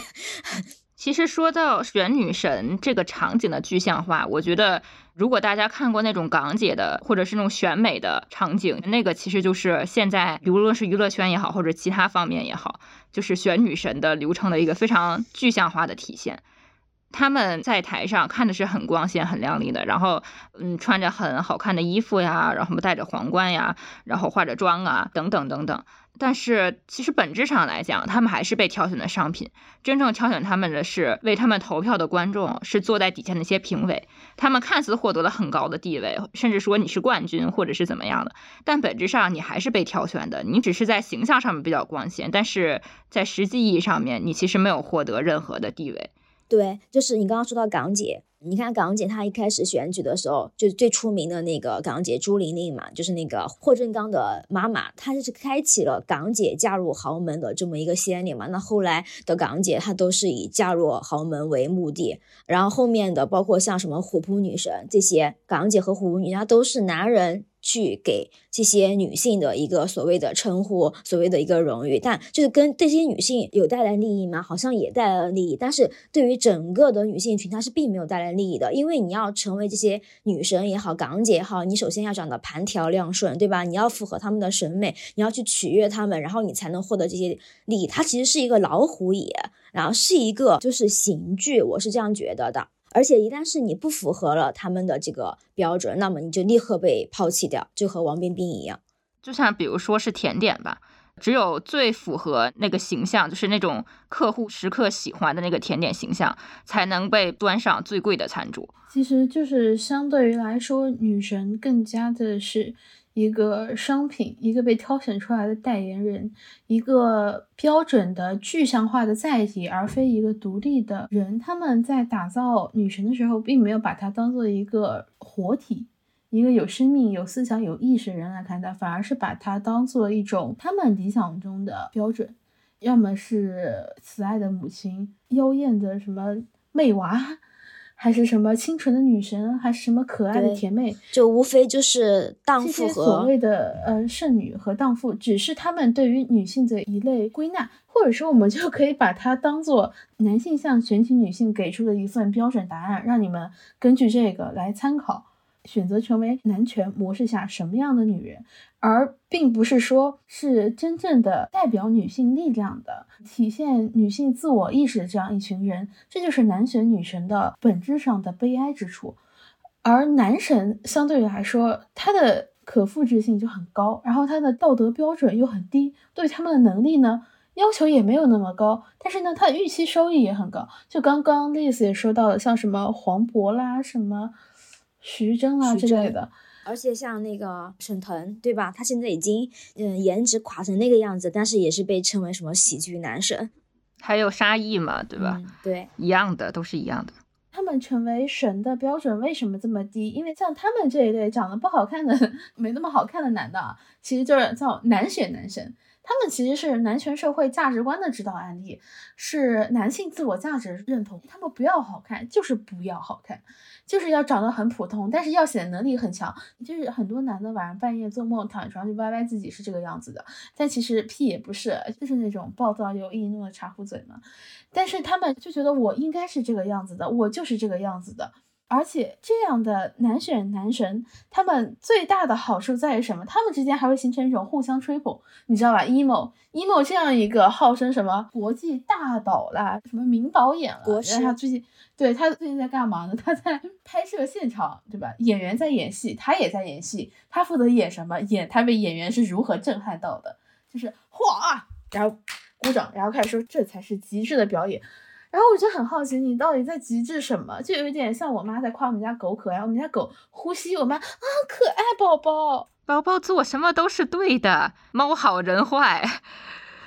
[laughs] 其实说到选女神这个场景的具象化，我觉得如果大家看过那种港姐的或者是那种选美的场景，那个其实就是现在无论是娱乐圈也好，或者其他方面也好，就是选女神的流程的一个非常具象化的体现。他们在台上看的是很光鲜、很亮丽的，然后，嗯，穿着很好看的衣服呀，然后戴着皇冠呀，然后化着妆啊，等等等等。但是其实本质上来讲，他们还是被挑选的商品。真正挑选他们的是为他们投票的观众，是坐在底下那些评委。他们看似获得了很高的地位，甚至说你是冠军或者是怎么样的，但本质上你还是被挑选的。你只是在形象上面比较光鲜，但是在实际意义上面，你其实没有获得任何的地位。对，就是你刚刚说到港姐，你看港姐她一开始选举的时候，就最出名的那个港姐朱玲玲嘛，就是那个霍振刚的妈妈，她就是开启了港姐嫁入豪门的这么一个先例嘛。那后来的港姐她都是以嫁入豪门为目的，然后后面的包括像什么虎扑女神这些港姐和虎扑女神，都是男人。去给这些女性的一个所谓的称呼，所谓的一个荣誉，但就是跟这些女性有带来利益吗？好像也带来了利益，但是对于整个的女性群，它是并没有带来利益的。因为你要成为这些女神也好，港姐也好，你首先要长得盘条亮顺，对吧？你要符合他们的审美，你要去取悦他们，然后你才能获得这些利益。它其实是一个老虎野，然后是一个就是刑具，我是这样觉得的。而且一旦是你不符合了他们的这个标准，那么你就立刻被抛弃掉，就和王冰冰一样。就像比如说是甜点吧，只有最符合那个形象，就是那种客户时刻喜欢的那个甜点形象，才能被端上最贵的餐桌。其实就是相对于来说，女神更加的是一个商品，一个被挑选出来的代言人，一个标准的具象化的载体，而非一个独立的人。他们在打造女神的时候，并没有把它当做一个活体。一个有生命、有思想、有意识的人来看待，反而是把它当做一种他们理想中的标准，要么是慈爱的母亲、妖艳的什么媚娃，还是什么清纯的女神，还是什么可爱的甜妹，就无非就是荡妇和所谓的呃剩女和荡妇，只是他们对于女性的一类归纳，或者说我们就可以把它当做男性向全体女性给出的一份标准答案，让你们根据这个来参考。选择成为男权模式下什么样的女人，而并不是说是真正的代表女性力量的、体现女性自我意识的这样一群人，这就是男权女神的本质上的悲哀之处。而男神相对于来说，他的可复制性就很高，然后他的道德标准又很低，对他们的能力呢要求也没有那么高，但是呢，他的预期收益也很高。就刚刚丽丝也说到了，像什么黄渤啦，什么。徐峥啊之类的，而且像那个沈腾，对吧？他现在已经嗯颜值垮成那个样子，但是也是被称为什么喜剧男神。还有沙溢嘛，对吧？对，一样的，都是一样的。他们成为神的标准为什么这么低？因为像他们这一类长得不好看的、[laughs] 没那么好看的男的，其实就是叫难选男神。他们其实是男权社会价值观的指导案例，是男性自我价值认同。他们不要好看，就是不要好看，就是要长得很普通，但是要显得能力很强。就是很多男的晚上半夜做梦躺床上就歪歪自己是这个样子的，但其实屁也不是，就是那种暴躁又易怒的茶壶嘴嘛。但是他们就觉得我应该是这个样子的，我就是这个样子的。而且这样的男选男神，他们最大的好处在于什么？他们之间还会形成一种互相吹捧，你知道吧？emo emo 这样一个号称什么国际大导啦，什么名导演了，国他最近对他最近在干嘛呢？他在 [laughs] 拍摄现场，对吧？演员在演戏，他也在演戏，他负责演什么？演他被演员是如何震撼到的，就是哗，然后鼓掌，然后开始说这才是极致的表演。然后我就很好奇，你到底在极致什么？就有一点像我妈在夸我们家狗可爱，我们家狗呼吸，我妈啊可爱宝宝，宝宝做什么都是对的，猫好人坏。[laughs]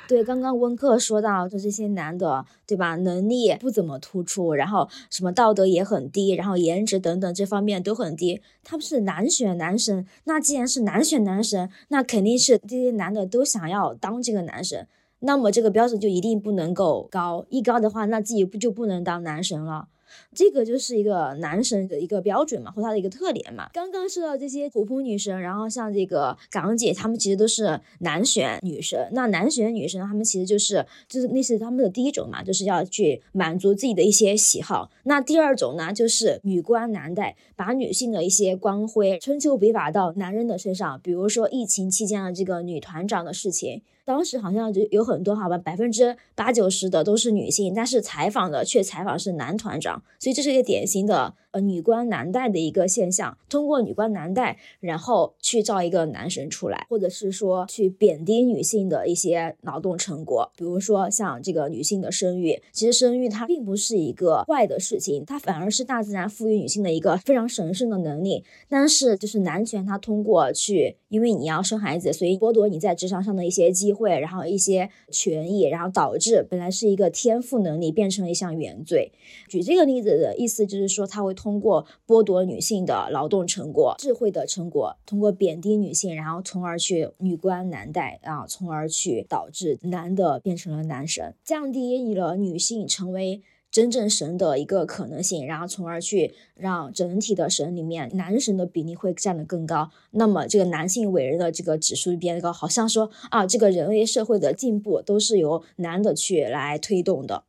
对，刚刚温克说到，就这些男的，对吧？能力不怎么突出，然后什么道德也很低，然后颜值等等这方面都很低。他们是难选男神，那既然是难选男神，那肯定是这些男的都想要当这个男神。那么这个标准就一定不能够高，一高的话，那自己不就不能当男神了？这个就是一个男神的一个标准嘛，或他的一个特点嘛。刚刚说到这些普普女神，然后像这个港姐，她们其实都是男选女神。那男选女神，她们其实就是就是那是他们的第一种嘛，就是要去满足自己的一些喜好。那第二种呢，就是女官男戴，把女性的一些光辉春秋笔法到男人的身上。比如说疫情期间的这个女团长的事情。当时好像就有很多，好吧，百分之八九十的都是女性，但是采访的却采访是男团长，所以这是一个典型的呃女官男带的一个现象。通过女官男带，然后去造一个男神出来，或者是说去贬低女性的一些劳动成果，比如说像这个女性的生育，其实生育它并不是一个坏的事情，它反而是大自然赋予女性的一个非常神圣的能力。但是就是男权，他通过去，因为你要生孩子，所以剥夺你在职场上的一些机。会，然后一些权益，然后导致本来是一个天赋能力变成了一项原罪。举这个例子的意思就是说，他会通过剥夺女性的劳动成果、智慧的成果，通过贬低女性，然后从而去女官男带啊，从而去导致男的变成了男神，降低了女性成为。真正神的一个可能性，然后从而去让整体的神里面男神的比例会占得更高，那么这个男性伟人的这个指数变得高，好像说啊，这个人类社会的进步都是由男的去来推动的。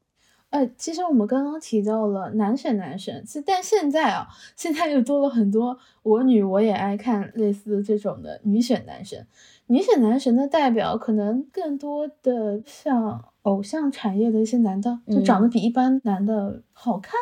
呃，其实我们刚刚提到了男神男神，但现在啊，现在又多了很多我女我也爱看类似这种的女选男神。女选男神的代表可能更多的像偶像产业的一些男的，就长得比一般男的好看，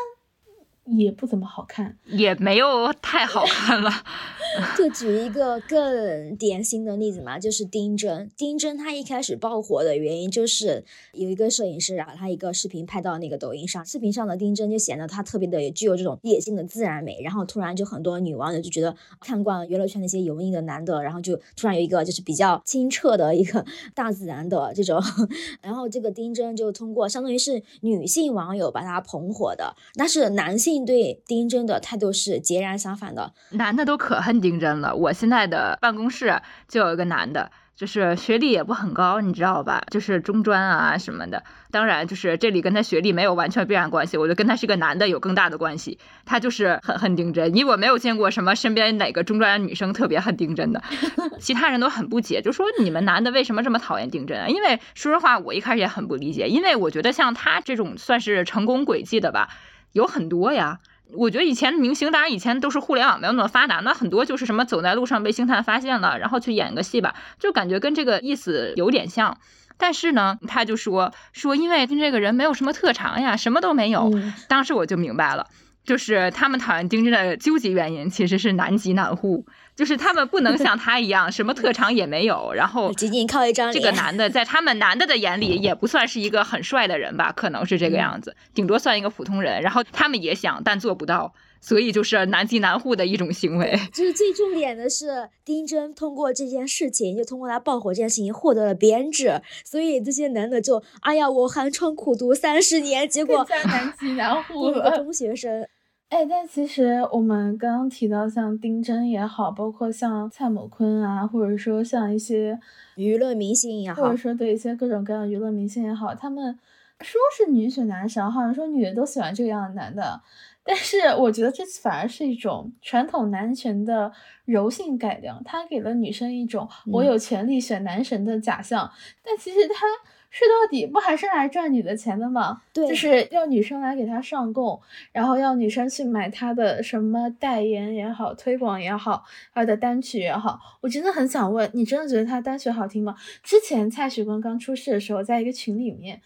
也不怎么好看，也没有太好看了。[laughs] 就举一个更典型的例子嘛，就是丁真。丁真他一开始爆火的原因就是有一个摄影师把他一个视频拍到那个抖音上，视频上的丁真就显得他特别的具有这种野性的自然美，然后突然就很多女网友就觉得看惯娱乐圈那些油腻的男的，然后就突然有一个就是比较清澈的一个 [laughs] 大自然的这种，[laughs] 然后这个丁真就通过相当于是女性网友把他捧火的，但是男性对丁真的态度是截然相反的，男的都可恨丁真了。我现在的办公室就有一个男的，就是学历也不很高，你知道吧？就是中专啊什么的。当然，就是这里跟他学历没有完全必然关系，我觉得跟他是个男的有更大的关系。他就是很恨丁真，因为我没有见过什么身边哪个中专女生特别恨丁真的，[laughs] 其他人都很不解，就说你们男的为什么这么讨厌丁真啊？因为说实话，我一开始也很不理解，因为我觉得像他这种算是成功轨迹的吧，有很多呀。我觉得以前明星，当然以前都是互联网没有那么发达，那很多就是什么走在路上被星探发现了，然后去演个戏吧，就感觉跟这个意思有点像。但是呢，他就说说，因为跟这个人没有什么特长呀，什么都没有。当时我就明白了。就是他们讨厌丁真的究极原因，其实是南极男护，就是他们不能像他一样，什么特长也没有，然后仅仅靠一张。这个男的在他们男的的眼里也不算是一个很帅的人吧，可能是这个样子，顶多算一个普通人。然后他们也想，但做不到，所以就是男极男护的一种行为。就是最重点的是，丁真通过这件事情，就通过他爆火这件事情获得了编制，所以这些男的就，哎呀，我寒窗苦读三十年，结果男极男护了中学生。哎，但其实我们刚刚提到像丁真也好，包括像蔡某坤啊，或者说像一些娱乐明星也好，或者说对一些各种各样的娱乐明星也好，他们说是女选男神，好像说女的都喜欢这样的男的，但是我觉得这反而是一种传统男权的柔性改良，他给了女生一种我有权利选男神的假象，但其实他。说到底不还是来赚你的钱的吗？对，就是要女生来给他上供，然后要女生去买他的什么代言也好，推广也好，他的单曲也好。我真的很想问，你真的觉得他单曲好听吗？之前蔡徐坤刚出事的时候，在一个群里面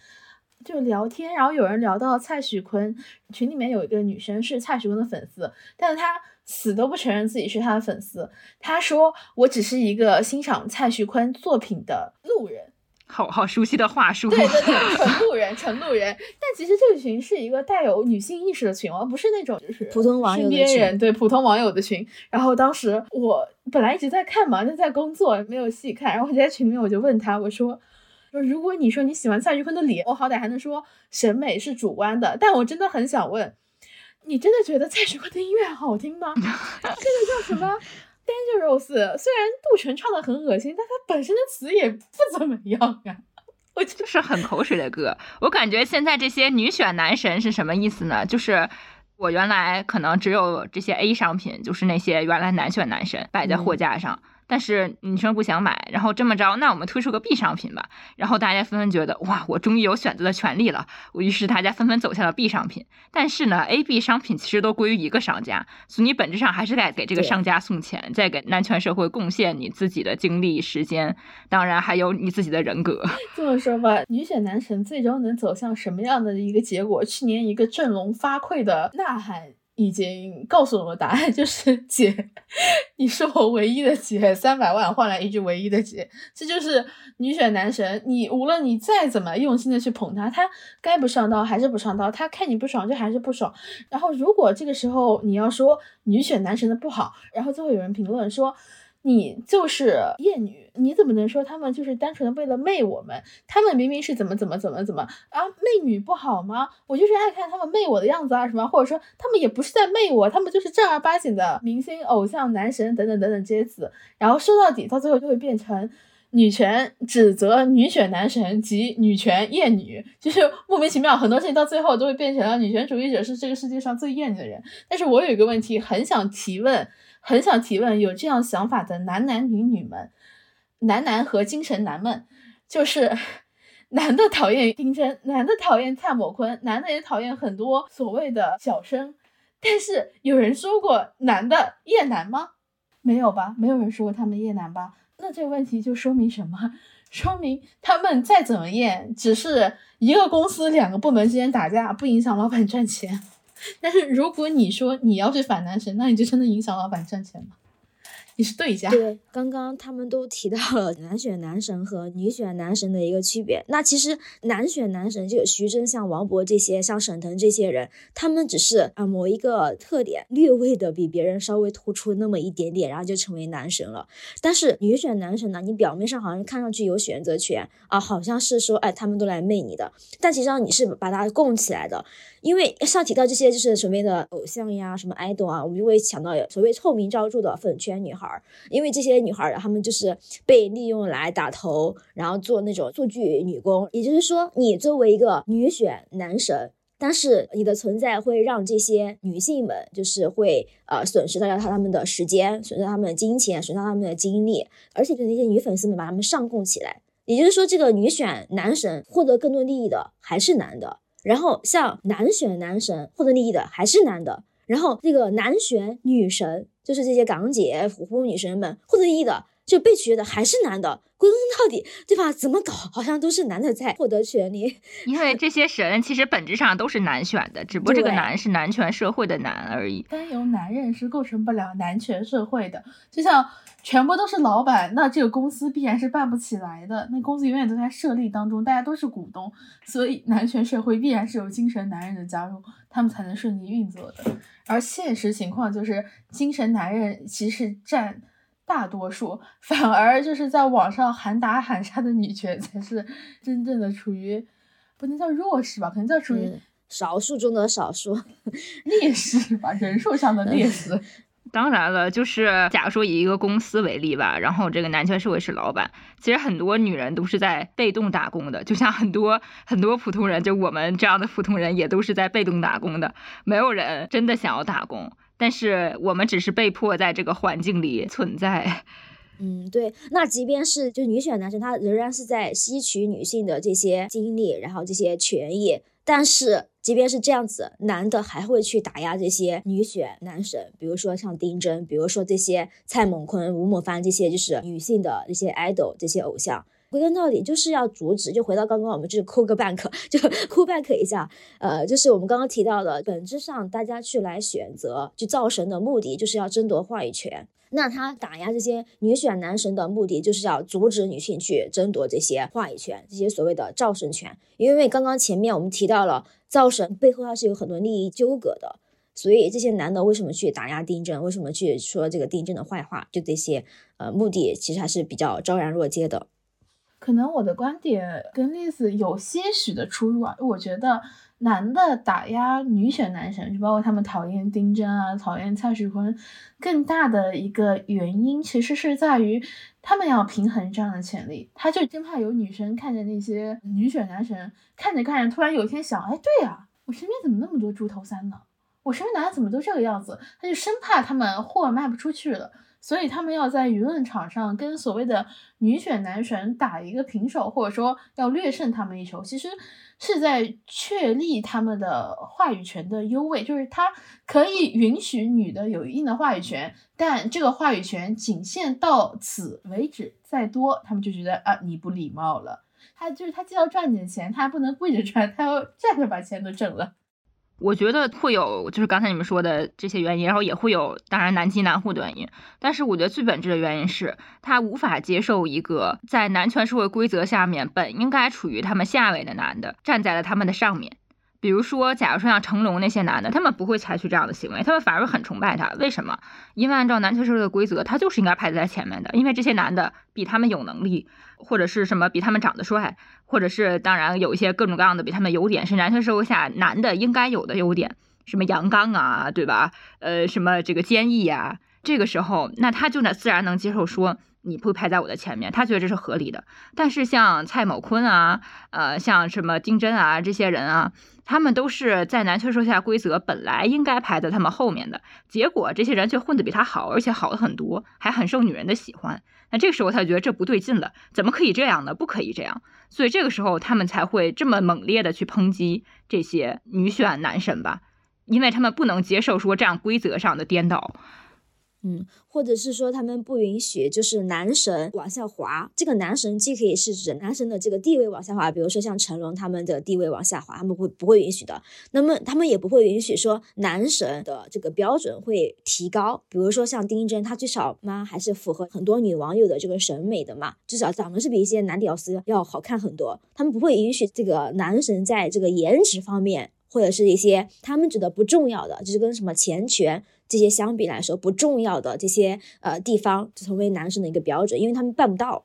就聊天，然后有人聊到蔡徐坤，群里面有一个女生是蔡徐坤的粉丝，但是她死都不承认自己是他的粉丝，她说我只是一个欣赏蔡徐坤作品的路人。好好熟悉的话术，对对对，纯路人，[laughs] 纯路人。但其实这个群是一个带有女性意识的群，而不是那种就是普通网友的群。对普通网友的群。然后当时我本来一直在看嘛，就在工作，没有细看。然后我在群里面我就问他，我说说如果你说你喜欢蔡徐坤的脸，我好歹还能说审美是主观的。但我真的很想问，你真的觉得蔡徐坤的音乐好听吗？这个叫什么？[laughs] Dangerous，虽然杜淳唱的很恶心，但他本身的词也不怎么样啊。我就是很口水的歌。我感觉现在这些女选男神是什么意思呢？就是我原来可能只有这些 A 商品，就是那些原来男选男神摆在货架上。但是女生不想买，然后这么着，那我们推出个 B 商品吧。然后大家纷纷觉得，哇，我终于有选择的权利了。于是大家纷纷走向了 B 商品。但是呢，A、B 商品其实都归于一个商家，所以你本质上还是在给这个商家送钱，在给男权社会贡献你自己的精力、时间，当然还有你自己的人格。[laughs] 这么说吧，女选男神最终能走向什么样的一个结果？去年一个振聋发聩的呐喊。已经告诉了我答案，就是姐，你是我唯一的姐，三百万换来一句唯一的姐，这就是女选男神。你无论你再怎么用心的去捧他，他该不上刀还是不上刀，他看你不爽就还是不爽。然后如果这个时候你要说女选男神的不好，然后就会有人评论说。你就是厌女，你怎么能说他们就是单纯的为了媚我们？他们明明是怎么怎么怎么怎么啊？媚女不好吗？我就是爱看他们媚我的样子啊，什么？或者说他们也不是在媚我，他们就是正儿八经的明星、偶像、男神等等等等这些词。然后说到底，到最后就会变成女权指责女选男神及女权厌女，就是莫名其妙，很多事情到最后都会变成了女权主义者是这个世界上最厌女的人。但是我有一个问题很想提问。很想提问有这样想法的男男女女们，男男和精神男们，就是 [laughs] 男的讨厌丁真，男的讨厌蔡某坤，男的也讨厌很多所谓的小生，但是有人说过男的厌男吗？没有吧，没有人说过他们厌男吧？那这个问题就说明什么？[laughs] 说明他们再怎么厌，只是一个公司两个部门之间打架，不影响老板赚钱。但是如果你说你要是反男神，那你就真的影响老板赚钱了。你是对家。对，刚刚他们都提到了男选男神和女选男神的一个区别。那其实男选男神，就徐峥、像王博这些，像沈腾这些人，他们只是啊某一个特点略微的比别人稍微突出那么一点点，然后就成为男神了。但是女选男神呢，你表面上好像看上去有选择权啊，好像是说哎他们都来媚你的，但其实上你是把它供起来的。因为上提到这些就是所谓的偶像呀，什么 idol 啊，我们就会想到所谓臭名昭著的粉圈女孩儿。因为这些女孩儿，她们就是被利用来打头，然后做那种数据女工。也就是说，你作为一个女选男神，但是你的存在会让这些女性们就是会呃损失到她她们的时间，损失她们的金钱，损失她们的精力，而且就那些女粉丝们把她们上供起来。也就是说，这个女选男神获得更多利益的还是男的。然后像男选男神获得利益的还是男的，然后那个男选女神，就是这些港姐、虎扑女神们获得利益的，就被取悦的还是男的。归根到底，对吧？怎么搞，好像都是男的在获得权利。[laughs] 因为这些神其实本质上都是男选的，只不过这个男是男权社会的男而已。单由男人是构成不了男权社会的，就像。全部都是老板，那这个公司必然是办不起来的。那公司永远都在设立当中，大家都是股东，所以男权社会必然是有精神男人的加入，他们才能顺利运作的。而现实情况就是，精神男人其实占大多数，反而就是在网上喊打喊杀的女权才是真正的处于不能叫弱势吧，可能叫处于少数中的少数劣势吧，人数上的劣势。当然了，就是假如说以一个公司为例吧，然后这个男权社会是老板，其实很多女人都是在被动打工的，就像很多很多普通人，就我们这样的普通人也都是在被动打工的，没有人真的想要打工，但是我们只是被迫在这个环境里存在。嗯，对，那即便是就女选男生，他仍然是在吸取女性的这些精力，然后这些权益。但是，即便是这样子，男的还会去打压这些女选男神，比如说像丁真，比如说这些蔡猛坤、吴某帆这些就是女性的这些 idol 这些偶像。归根到底就是要阻止，就回到刚刚我们就是哭个 back，就哭 back 一下，呃，就是我们刚刚提到的，本质上大家去来选择去造神的目的，就是要争夺话语权。那他打压这些女选男神的目的，就是要阻止女性去争夺这些话语权，这些所谓的造神权。因为刚刚前面我们提到了造神背后它是有很多利益纠葛的，所以这些男的为什么去打压丁真，为什么去说这个丁真的坏话，就这些呃目的其实还是比较昭然若揭的。可能我的观点跟例子有些许的出入啊，我觉得男的打压女选男神，就包括他们讨厌丁真啊，讨厌蔡徐坤，更大的一个原因其实是在于他们要平衡这样的权力，他就真怕有女生看着那些女选男神，看着看着，突然有一天想，哎，对呀，我身边怎么那么多猪头三呢？我身边男的怎么都这个样子？他就生怕他们货卖不出去了。所以他们要在舆论场上跟所谓的女选男神打一个平手，或者说要略胜他们一筹，其实是在确立他们的话语权的优位，就是他可以允许女的有一定的话语权，但这个话语权仅限到此为止，再多他们就觉得啊你不礼貌了。他就是他既要赚你的钱，他还不能跪着赚，他要站着把钱都挣了。我觉得会有，就是刚才你们说的这些原因，然后也会有，当然南极南护的原因。但是我觉得最本质的原因是他无法接受一个在男权社会规则下面本应该处于他们下位的男的站在了他们的上面。比如说，假如说像成龙那些男的，他们不会采取这样的行为，他们反而很崇拜他。为什么？因为按照男权社会的规则，他就是应该排在前面的。因为这些男的比他们有能力，或者是什么比他们长得帅，或者是当然有一些各种各样的比他们优点，是男权社会下男的应该有的优点，什么阳刚啊，对吧？呃，什么这个坚毅呀，这个时候，那他就呢自然能接受说。你不排在我的前面，他觉得这是合理的。但是像蔡某坤啊，呃，像什么丁真啊这些人啊，他们都是在男权社会下规则本来应该排在他们后面的，结果这些人却混得比他好，而且好的很多，还很受女人的喜欢。那这个时候他觉得这不对劲了，怎么可以这样呢？不可以这样。所以这个时候他们才会这么猛烈的去抨击这些女选男神吧，因为他们不能接受说这样规则上的颠倒。嗯，或者是说他们不允许就是男神往下滑。这个男神既可以是指男神的这个地位往下滑，比如说像成龙他们的地位往下滑，他们会不会允许的？那么他们也不会允许说男神的这个标准会提高，比如说像丁真，他最少嘛还是符合很多女网友的这个审美的嘛，至少长得是比一些男屌丝要好看很多。他们不会允许这个男神在这个颜值方面，或者是一些他们觉得不重要的，就是跟什么钱权。这些相比来说不重要的这些呃地方，成为男生的一个标准，因为他们办不到。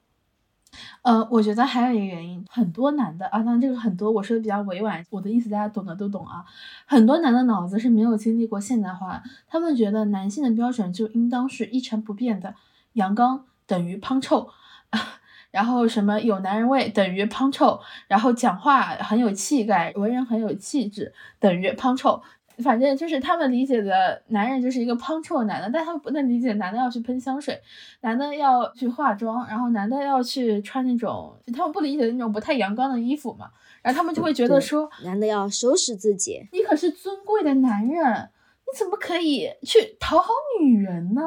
呃，我觉得还有一个原因，很多男的啊，当然这个很多我说的比较委婉，我的意思大家懂的都懂啊。很多男的脑子是没有经历过现代化，他们觉得男性的标准就应当是一成不变的，阳刚等于胖臭，[laughs] 然后什么有男人味等于胖臭，然后讲话很有气概，为人很有气质等于胖臭。反正就是他们理解的男人就是一个胖臭男的，但他们不能理解男的要去喷香水，男的要去化妆，然后男的要去穿那种他们不理解的那种不太阳光的衣服嘛，然后他们就会觉得说，男的要收拾自己，你可是尊贵的男人，你怎么可以去讨好女人呢？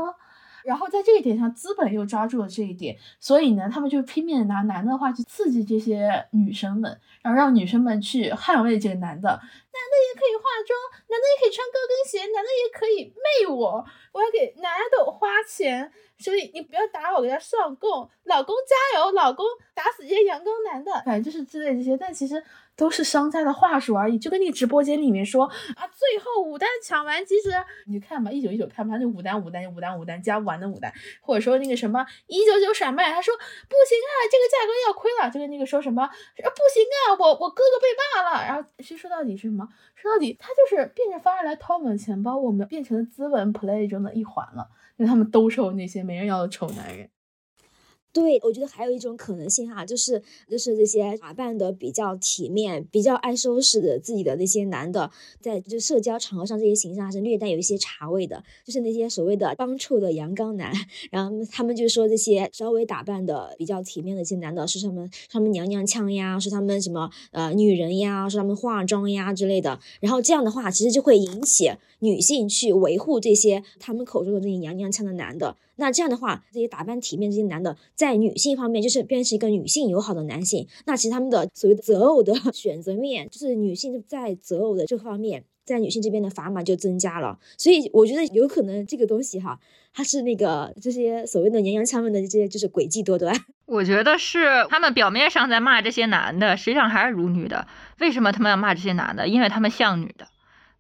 然后在这一点上，资本又抓住了这一点，所以呢，他们就拼命的拿男的话去刺激这些女生们，然后让女生们去捍卫这个男的。男的也可以化妆，男的也可以穿高跟鞋，男的也可以媚我，我要给男的花钱，所以你不要打我，给他上供，老公加油，老公打死这些阳刚男的，反正就是之类这些，但其实。都是商家的话术而已，就跟你直播间里面说啊，最后五单抢完，其实你看吧，一九一九看吧，那五单五单五单五单加不完的五单，或者说那个什么一九九甩卖，他说不行啊，这个价格要亏了，就跟那个说什么不行啊，我我哥哥被骂了，然后其实说到底是什么？说到底他就是变着法儿来掏我们的钱包，我们变成了资本 play 中的一环了，因为他们都受那些没人要的丑男人。对，我觉得还有一种可能性哈，就是就是这些打扮的比较体面、比较爱收拾的自己的那些男的，在就社交场合上这些形象还是略带有一些茶味的，就是那些所谓的帮臭的阳刚男，[laughs] 然后他们就说这些稍微打扮的比较体面的一些男的，是他们他们娘娘腔呀，是他们什么呃女人呀，是他们化妆呀之类的，然后这样的话其实就会引起女性去维护这些他们口中的这些娘娘腔的男的。那这样的话，这些打扮体面这些男的，在女性方面就是变成一个女性友好的男性。那其实他们的所谓择偶的 [laughs] 选择面，就是女性在择偶的这方面，在女性这边的砝码就增加了。所以我觉得有可能这个东西哈，它是那个这些所谓的娘娘腔们的这些就是诡计多端。[laughs] 我觉得是他们表面上在骂这些男的，实际上还是辱女的。为什么他们要骂这些男的？因为他们像女的，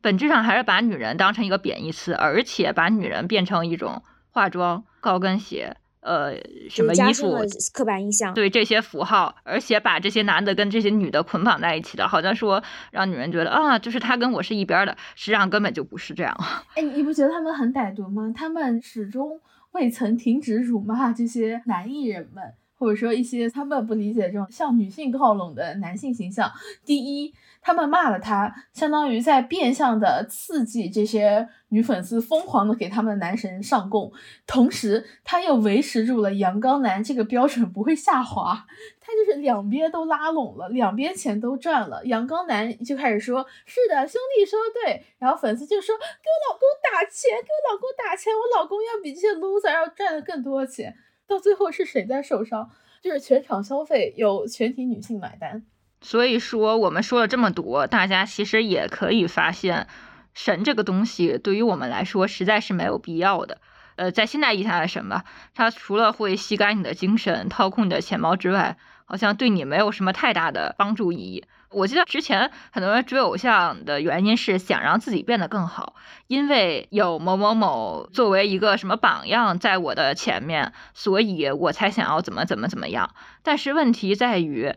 本质上还是把女人当成一个贬义词，而且把女人变成一种。化妆、高跟鞋，呃，什么衣服？刻板印象。对这些符号，而且把这些男的跟这些女的捆绑在一起的，好像说让女人觉得啊，就是他跟我是一边的，实际上根本就不是这样。[laughs] 哎，你不觉得他们很歹毒吗？他们始终未曾停止辱骂这些男艺人们，或者说一些他们不理解这种向女性靠拢的男性形象。第一。他们骂了他，相当于在变相的刺激这些女粉丝疯狂的给他们男神上供，同时他又维持住了阳刚男这个标准不会下滑，他就是两边都拉拢了，两边钱都赚了。阳刚男就开始说：“是的，兄弟说的对。”然后粉丝就说：“给我老公打钱，给我老公打钱，我老公要比这些 loser 要赚的更多钱。”到最后是谁在受伤？就是全场消费由全体女性买单。所以说，我们说了这么多，大家其实也可以发现，神这个东西对于我们来说实在是没有必要的。呃，在现代意义下的神吧，它除了会吸干你的精神、掏空你的钱包之外，好像对你没有什么太大的帮助意义。我记得之前很多人追偶像的原因是想让自己变得更好，因为有某某某作为一个什么榜样在我的前面，所以我才想要怎么怎么怎么样。但是问题在于。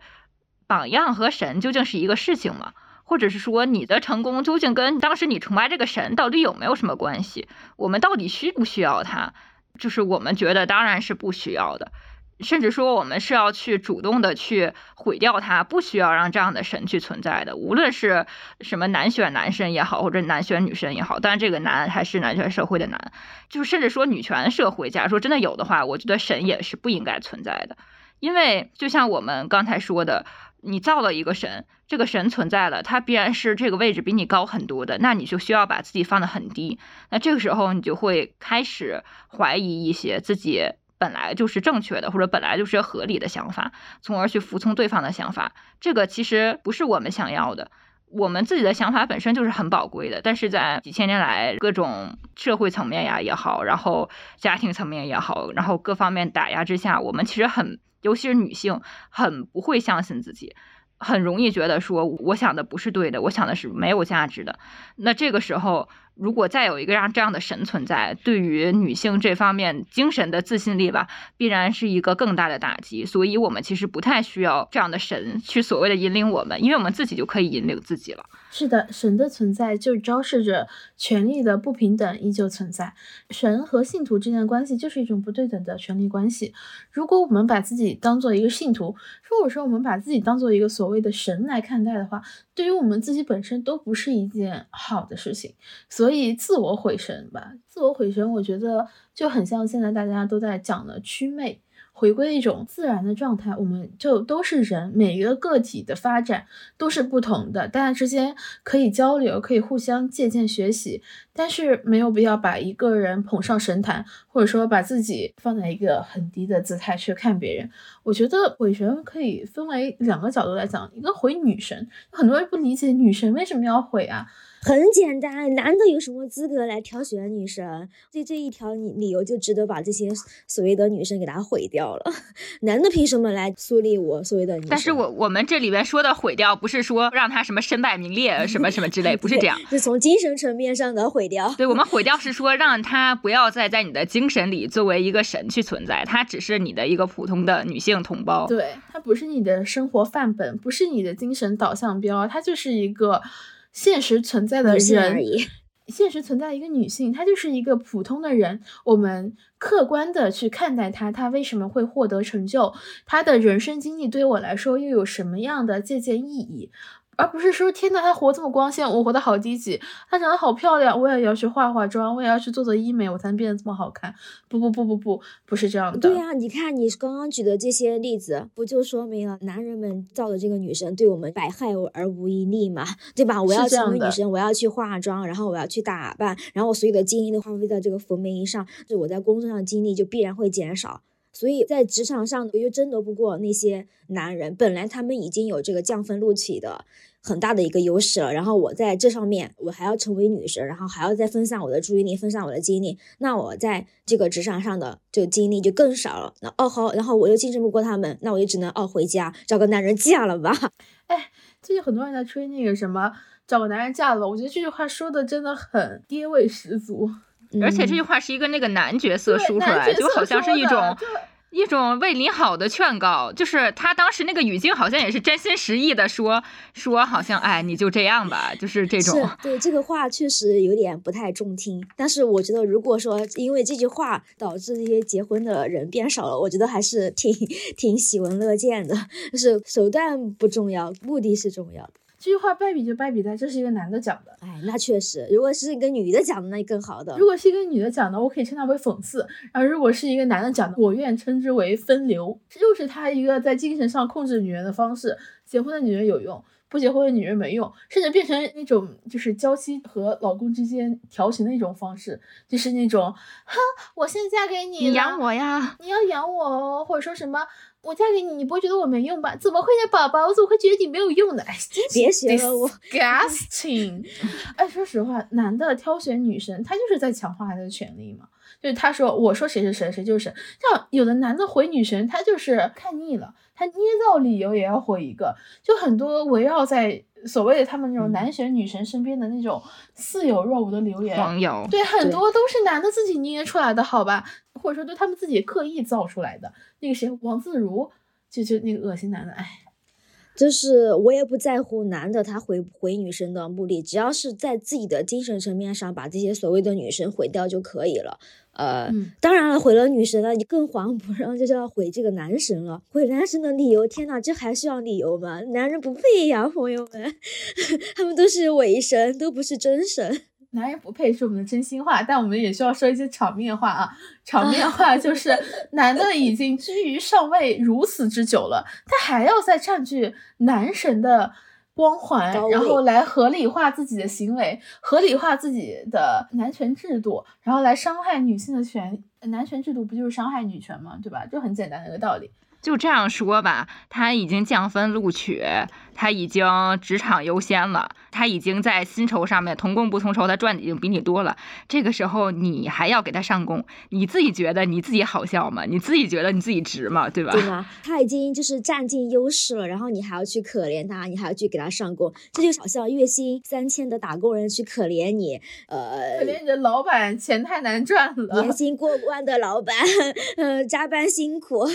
榜样和神究竟是一个事情吗？或者是说你的成功究竟跟当时你崇拜这个神到底有没有什么关系？我们到底需不需要他？就是我们觉得当然是不需要的，甚至说我们是要去主动的去毁掉它，不需要让这样的神去存在的。无论是什么男选男神也好，或者男选女神也好，当然这个男还是男权社会的男，就是甚至说女权社会，假如说真的有的话，我觉得神也是不应该存在的，因为就像我们刚才说的。你造了一个神，这个神存在了，它必然是这个位置比你高很多的，那你就需要把自己放得很低。那这个时候，你就会开始怀疑一些自己本来就是正确的，或者本来就是合理的想法，从而去服从对方的想法。这个其实不是我们想要的。我们自己的想法本身就是很宝贵的，但是在几千年来各种社会层面呀也好，然后家庭层面也好，然后各方面打压之下，我们其实很，尤其是女性，很不会相信自己，很容易觉得说我想的不是对的，我想的是没有价值的。那这个时候。如果再有一个让这样的神存在，对于女性这方面精神的自信力吧，必然是一个更大的打击。所以，我们其实不太需要这样的神去所谓的引领我们，因为我们自己就可以引领自己了。是的，神的存在就昭示着权力的不平等依旧存在。神和信徒之间的关系就是一种不对等的权力关系。如果我们把自己当做一个信徒，如果说我们把自己当做一个所谓的神来看待的话，对于我们自己本身都不是一件好的事情。所所以，自我毁神吧，自我毁神，我觉得就很像现在大家都在讲的祛魅。回归一种自然的状态，我们就都是人，每一个个体的发展都是不同的，大家之间可以交流，可以互相借鉴学习，但是没有必要把一个人捧上神坛，或者说把自己放在一个很低的姿态去看别人。我觉得毁神可以分为两个角度来讲，一个毁女神，很多人不理解女神为什么要毁啊。很简单，男的有什么资格来挑选女神？这这一条理理由就值得把这些所谓的女生给他毁掉了。[laughs] 男的凭什么来树立我所谓的女神？但是我我们这里边说的毁掉，不是说让他什么身败名裂什么什么之类，不是这样，是从精神层面上的毁掉。对我们毁掉是说让他不要再在你的精神里作为一个神去存在，他只是你的一个普通的女性同胞。对他不是你的生活范本，不是你的精神导向标，他就是一个。现实存在的人，[laughs] 现实存在一个女性，她就是一个普通的人。我们客观的去看待她，她为什么会获得成就？她的人生经历对我来说又有什么样的借鉴意义？而不是说天呐，她活这么光鲜，我活得好低级。她长得好漂亮，我也要去化化妆，我也要去做做医美，我才能变得这么好看。不不不不不，不是这样的。对呀，你看你刚刚举的这些例子，不就说明了男人们造的这个女神对我们百害而无一利嘛？[laughs] 对吧？我要成为女神，我要去化妆，然后我要去打扮，然后我所有的精力都花费在这个服美上，就我在工作上精力就必然会减少。所以在职场上，我又争夺不过那些男人。本来他们已经有这个降分录取的很大的一个优势了，然后我在这上面，我还要成为女神，然后还要再分散我的注意力，分散我的精力，那我在这个职场上的这个精力就更少了。那哦好，然后我又竞争不过他们，那我就只能哦回家找个男人嫁了吧。[laughs] 哎，最近很多人在吹那个什么找个男人嫁了，我觉得这句话说的真的很爹味十足。而且这句话是一个那个男角色说出来，就好像是一种一种为你好的劝告，就是他当时那个语境好像也是真心实意的说说，好像哎你就这样吧，就是这种。对这个话确实有点不太中听，但是我觉得如果说因为这句话导致这些结婚的人变少了，我觉得还是挺 [laughs] 挺喜闻乐见的，就 [laughs] 是手段不重要，目的是重要的。这句话败笔就败笔在这是一个男的讲的，哎，那确实，如果是一个女的讲的，那更好的。如果是一个女的讲的，我可以称它为讽刺；然后如果是一个男的讲的，我愿称之为分流。这就是他一个在精神上控制女人的方式。结婚的女人有用，不结婚的女人没用，甚至变成那种就是娇妻和老公之间调情的一种方式，就是那种，哼，我现在嫁给你，你养我呀，你要养我哦，或者说什么。我嫁给你，你不会觉得我没用吧？怎么会呢，宝宝？我怎么会觉得你没有用呢？哎，别学了我，disgusting！哎，说实话，男的挑选女生，他就是在强化他的权利嘛。就是他说，我说谁是神，谁就是神。像有的男的毁女神，他就是看腻了，他捏造理由也要毁一个。就很多围绕在所谓的他们那种男神女神身边的那种似有若无的留言，网友对很多都是男的自己捏出来的，好吧？或者说对他们自己刻意造出来的。那个谁，王自如，就就那个恶心男的，哎，就是我也不在乎男的他毁毁女生的目的，只要是在自己的精神层面上把这些所谓的女生毁掉就可以了。呃，当然了，毁了女神了，你更遑不让就是要毁这个男神了。毁男神的理由，天呐，这还需要理由吗？男人不配呀，朋友们，[laughs] 他们都是伪神，都不是真神。男人不配是我们的真心话，但我们也需要说一些场面话啊。场面话就是 [laughs] 男的已经居于上位如此之久了，他还要再占据男神的。光环，然后来合理化自己的行为，合理化自己的男权制度，然后来伤害女性的权，男权制度不就是伤害女权吗？对吧？就很简单的一个道理。就这样说吧，他已经降分录取。他已经职场优先了，他已经在薪酬上面同工不同酬，他赚的已经比你多了。这个时候你还要给他上供，你自己觉得你自己好笑吗？你自己觉得你自己值吗？对吧？对吗？他已经就是占尽优势了，然后你还要去可怜他，你还要去给他上供，这就好像月薪三千的打工人去可怜你，呃，可怜你的老板钱太难赚了，年薪过万的老板，[laughs] 呃，加班辛苦，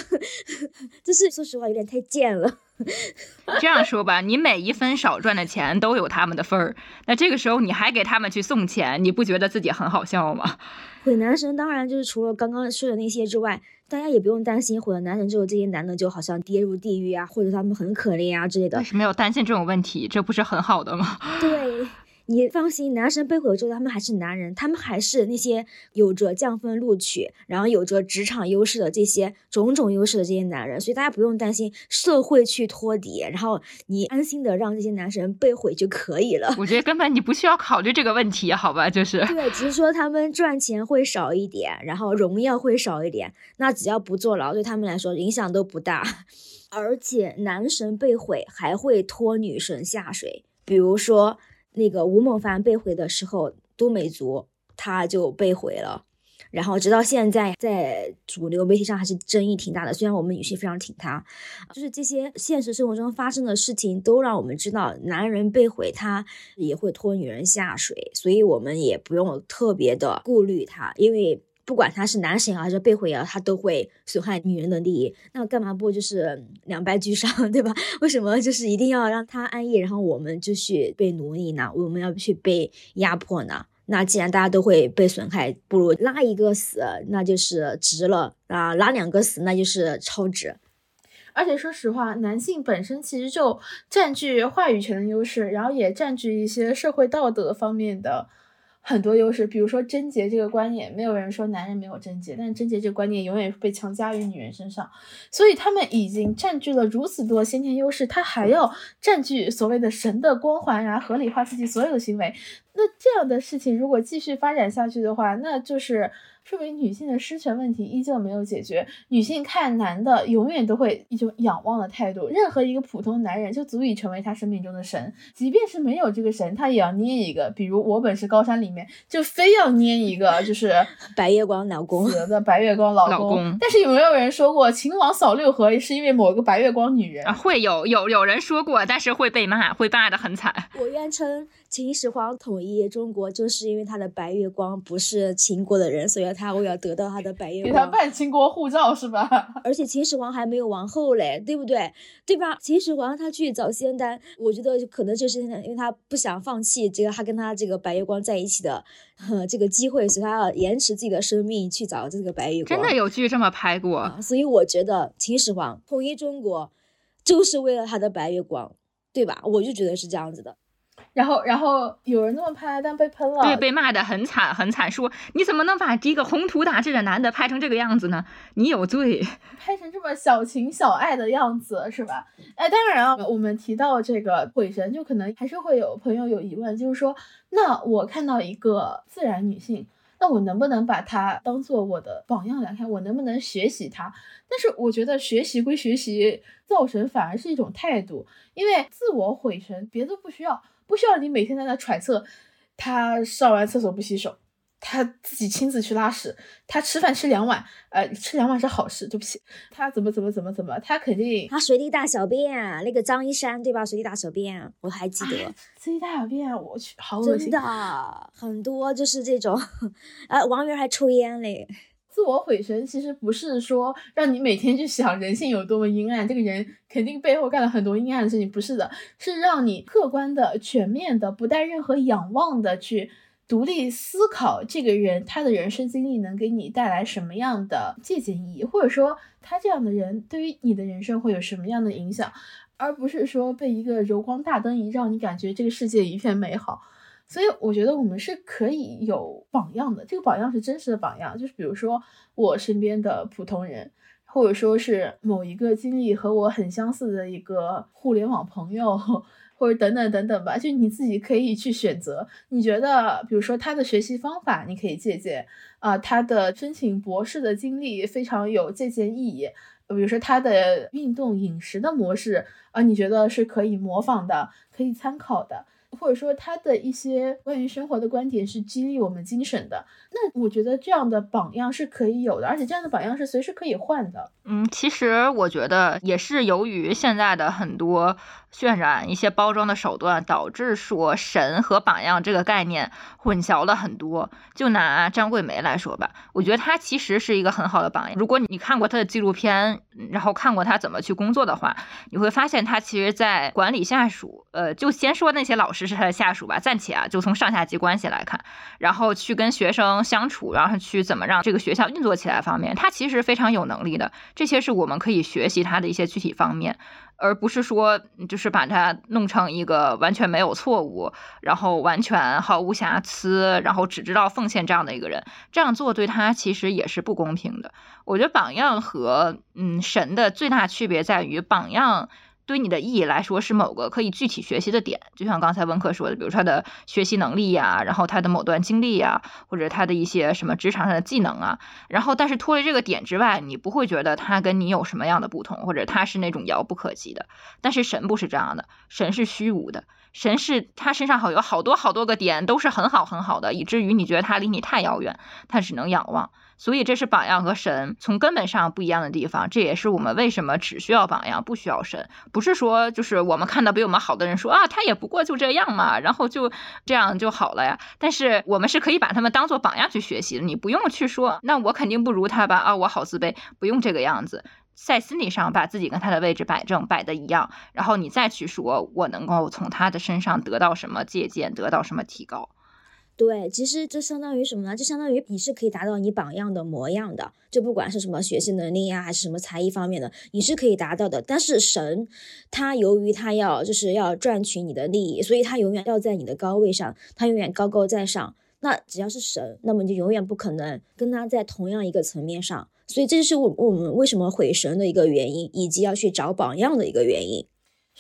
就是说实话有点太贱了。[laughs] 这样说吧，你每一分少赚的钱都有他们的份儿。那这个时候你还给他们去送钱，你不觉得自己很好笑吗？[laughs] 毁男神当然就是除了刚刚说的那些之外，大家也不用担心毁了男神之后这些男的就好像跌入地狱啊，或者他们很可怜啊之类的。为什么要担心这种问题？这不是很好的吗？[laughs] 对。你放心，男神被毁之后，他们还是男人，他们还是那些有着降分录取，然后有着职场优势的这些种种优势的这些男人，所以大家不用担心社会去托底，然后你安心的让这些男神被毁就可以了。我觉得根本你不需要考虑这个问题，好吧？就是对，只是说他们赚钱会少一点，然后荣耀会少一点，那只要不坐牢，对他们来说影响都不大。而且男神被毁还会拖女神下水，比如说。那个吴孟凡被毁的时候，都美竹他就被毁了，然后直到现在，在主流媒体上还是争议挺大的。虽然我们女性非常挺他，就是这些现实生活中发生的事情，都让我们知道，男人被毁他也会拖女人下水，所以我们也不用特别的顾虑他，因为。不管他是男神还是被毁啊，他都会损害女人的利益。那干嘛不就是两败俱伤，[laughs] 对吧？为什么就是一定要让他安逸，然后我们就去被奴役呢？我们要去被压迫呢？那既然大家都会被损害，不如拉一个死，那就是值了啊！拉两个死，那就是超值。而且说实话，男性本身其实就占据话语权的优势，然后也占据一些社会道德方面的。很多优势，比如说贞洁这个观念，没有人说男人没有贞洁，但是贞洁这个观念永远被强加于女人身上，所以他们已经占据了如此多先天优势，他还要占据所谓的神的光环然后，合理化自己所有的行为。那这样的事情如果继续发展下去的话，那就是。说明女性的失权问题依旧没有解决。女性看男的永远都会一种仰望的态度，任何一个普通男人就足以成为她生命中的神。即便是没有这个神，她也要捏一个。比如我本是高山里面，就非要捏一个，就是 [laughs] 白月光老公的白月光老公。但是有没有人说过秦王扫六合是因为某个白月光女人啊？会有有有人说过，但是会被骂，会骂的很惨。我愿称秦始皇统一中国，就是因为他的白月光不是秦国的人，所以。他为了得到他的白月光，给他办秦国护照是吧？[laughs] 而且秦始皇还没有王后嘞，对不对？对吧？秦始皇他去找仙丹，我觉得可能就是因为他不想放弃这个他跟他这个白月光在一起的 [laughs] 这个机会，所以他要延迟自己的生命去找这个白月光。真的有剧这么拍过？所以我觉得秦始皇统一中国就是为了他的白月光，对吧？我就觉得是这样子的。然后，然后有人这么拍，但被喷了，对，被骂的很惨，很惨，说你怎么能把这个宏图大志的男的拍成这个样子呢？你有罪，拍成这么小情小爱的样子，是吧？哎，当然啊，我们提到这个鬼神，就可能还是会有朋友有疑问，就是说，那我看到一个自然女性，那我能不能把她当做我的榜样来看？我能不能学习她？但是我觉得学习归学习，造神反而是一种态度，因为自我毁神，别的不需要。不需要你每天在那揣测，他上完厕所不洗手，他自己亲自去拉屎，他吃饭吃两碗，呃，吃两碗是好事，对不起，他怎么怎么怎么怎么，他肯定他随地大小便，那个张一山对吧？随地大小便，我还记得随地大小便，我去，好恶心，真的很多就是这种，[laughs] 呃，王源还抽烟嘞。自我毁神其实不是说让你每天去想人性有多么阴暗，这个人肯定背后干了很多阴暗的事情，不是的，是让你客观的、全面的、不带任何仰望的去独立思考这个人他的人生经历能给你带来什么样的借鉴意义，或者说他这样的人对于你的人生会有什么样的影响，而不是说被一个柔光大灯一照，你感觉这个世界一片美好。所以我觉得我们是可以有榜样的，这个榜样是真实的榜样，就是比如说我身边的普通人，或者说是某一个经历和我很相似的一个互联网朋友，或者等等等等吧，就你自己可以去选择。你觉得，比如说他的学习方法，你可以借鉴啊，他的申请博士的经历非常有借鉴意义。比如说他的运动饮食的模式啊，你觉得是可以模仿的，可以参考的。或者说他的一些关于生活的观点是激励我们精神的，那我觉得这样的榜样是可以有的，而且这样的榜样是随时可以换的。嗯，其实我觉得也是由于现在的很多渲染一些包装的手段，导致说神和榜样这个概念混淆了很多。就拿张桂梅来说吧，我觉得她其实是一个很好的榜样。如果你看过她的纪录片，然后看过她怎么去工作的话，你会发现她其实在管理下属。呃，就先说那些老师。是他的下属吧，暂且啊，就从上下级关系来看，然后去跟学生相处，然后去怎么让这个学校运作起来方面，他其实非常有能力的。这些是我们可以学习他的一些具体方面，而不是说就是把他弄成一个完全没有错误，然后完全毫无瑕疵，然后只知道奉献这样的一个人。这样做对他其实也是不公平的。我觉得榜样和嗯神的最大区别在于榜样。对你的意义来说是某个可以具体学习的点，就像刚才温克说的，比如说他的学习能力呀，然后他的某段经历呀，或者他的一些什么职场上的技能啊，然后但是脱离这个点之外，你不会觉得他跟你有什么样的不同，或者他是那种遥不可及的。但是神不是这样的，神是虚无的，神是他身上好有好多好多个点都是很好很好的，以至于你觉得他离你太遥远，他只能仰望。所以这是榜样和神从根本上不一样的地方，这也是我们为什么只需要榜样不需要神。不是说就是我们看到比我们好的人说啊，他也不过就这样嘛，然后就这样就好了呀。但是我们是可以把他们当做榜样去学习的，你不用去说那我肯定不如他吧啊，我好自卑，不用这个样子，在心理上把自己跟他的位置摆正，摆的一样，然后你再去说我能够从他的身上得到什么借鉴，得到什么提高。对，其实这相当于什么呢？就相当于你是可以达到你榜样的模样的，就不管是什么学习能力呀，还是什么才艺方面的，你是可以达到的。但是神，他由于他要就是要赚取你的利益，所以他永远要在你的高位上，他永远高高在上。那只要是神，那么你就永远不可能跟他在同样一个层面上。所以这就是我我们为什么毁神的一个原因，以及要去找榜样的一个原因。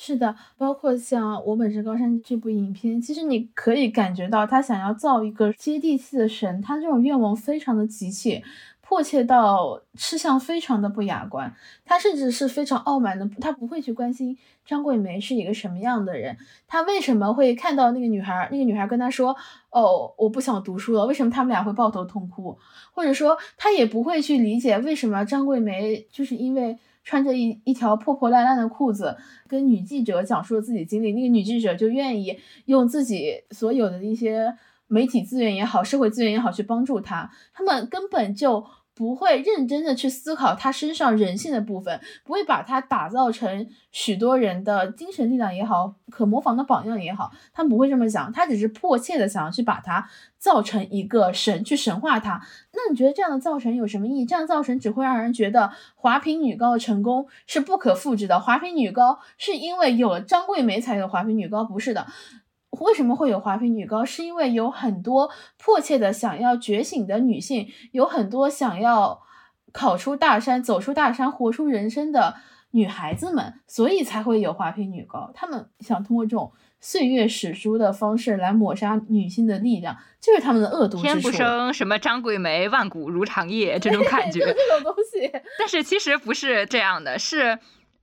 是的，包括像《我本是高山》这部影片，其实你可以感觉到他想要造一个接地气的神，他这种愿望非常的急切、迫切到吃相非常的不雅观。他甚至是非常傲慢的，他不会去关心张桂梅是一个什么样的人，他为什么会看到那个女孩，那个女孩跟他说：“哦，我不想读书了。”为什么他们俩会抱头痛哭？或者说，他也不会去理解为什么张桂梅就是因为。穿着一一条破破烂烂的裤子，跟女记者讲述了自己经历，那个女记者就愿意用自己所有的一些媒体资源也好，社会资源也好去帮助她，他们根本就。不会认真的去思考他身上人性的部分，不会把他打造成许多人的精神力量也好，可模仿的榜样也好，他们不会这么想，他只是迫切的想要去把他造成一个神，去神化他。那你觉得这样的造神有什么意义？这样造神只会让人觉得华坪女高的成功是不可复制的。华坪女高是因为有了张桂梅才有华坪女高，不是的。为什么会有华坪女高？是因为有很多迫切的想要觉醒的女性，有很多想要考出大山、走出大山、活出人生的女孩子们，所以才会有华坪女高。她们想通过这种岁月史书的方式来抹杀女性的力量，就是他们的恶毒之处。天不生什么张桂梅，万古如长夜这种感觉，[laughs] 就这种东西。[laughs] 但是其实不是这样的，是。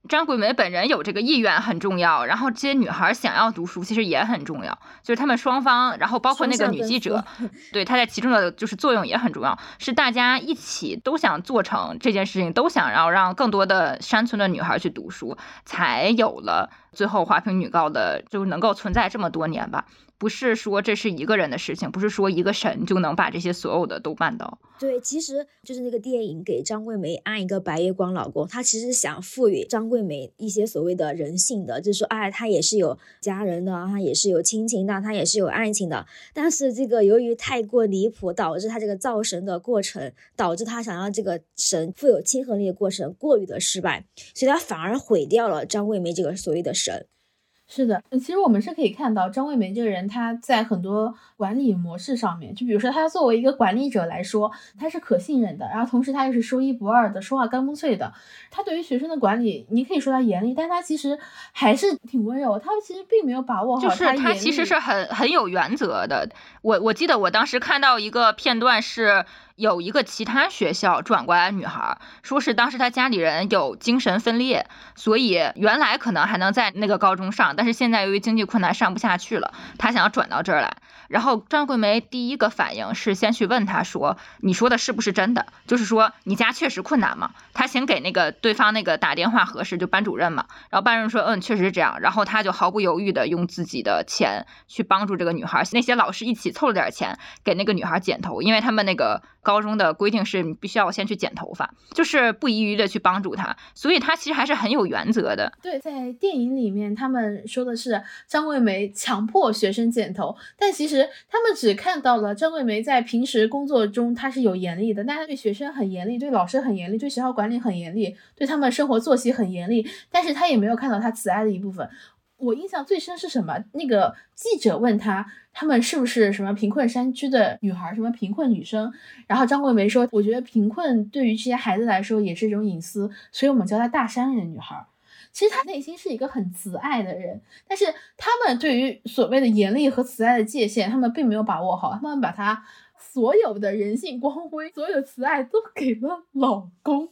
张桂梅本人有这个意愿很重要，然后这些女孩想要读书其实也很重要，就是他们双方，然后包括那个女记者，对她在其中的就是作用也很重要，是大家一起都想做成这件事情，都想要让更多的山村的女孩去读书，才有了最后华坪女高的就能够存在这么多年吧。不是说这是一个人的事情，不是说一个神就能把这些所有的都办到。对，其实就是那个电影给张桂梅安一个白月光老公，他其实想赋予张桂梅一些所谓的人性的，就是说，哎，他也是有家人的，他也是有亲情的，他也是有爱情的。但是这个由于太过离谱，导致他这个造神的过程，导致他想要这个神富有亲和力的过程过于的失败，所以他反而毁掉了张桂梅这个所谓的神。是的，其实我们是可以看到张桂梅这个人，她在很多管理模式上面，就比如说她作为一个管理者来说，她是可信任的，然后同时她又是说一不二的，说话干不脆的。她对于学生的管理，你可以说她严厉，但她其实还是挺温柔。她其实并没有把握好，就是她其实是很很有原则的。我我记得我当时看到一个片段是。有一个其他学校转过来女孩，说是当时她家里人有精神分裂，所以原来可能还能在那个高中上，但是现在由于经济困难上不下去了，她想要转到这儿来。然后张桂梅第一个反应是先去问他说：“你说的是不是真的？就是说你家确实困难吗？”他先给那个对方那个打电话核实，就班主任嘛。然后班主任说：“嗯，确实是这样。”然后他就毫不犹豫的用自己的钱去帮助这个女孩，那些老师一起凑了点钱给那个女孩剪头，因为他们那个高中的规定是你必须要先去剪头发，就是不遗余力的去帮助他。所以他其实还是很有原则的。对，在电影里面他们说的是张桂梅强迫学生剪头，但其实。他们只看到了张桂梅在平时工作中，她是有严厉的，但她对学生很严厉，对老师很严厉，对学校管理很严厉，对他们生活作息很严厉，但是她也没有看到她慈爱的一部分。我印象最深是什么？那个记者问他，他们是不是什么贫困山区的女孩，什么贫困女生？然后张桂梅说，我觉得贫困对于这些孩子来说也是一种隐私，所以我们叫她大山里的女孩。其实他内心是一个很慈爱的人，但是他们对于所谓的严厉和慈爱的界限，他们并没有把握好，他们把他所有的人性光辉、所有的慈爱都给了老公。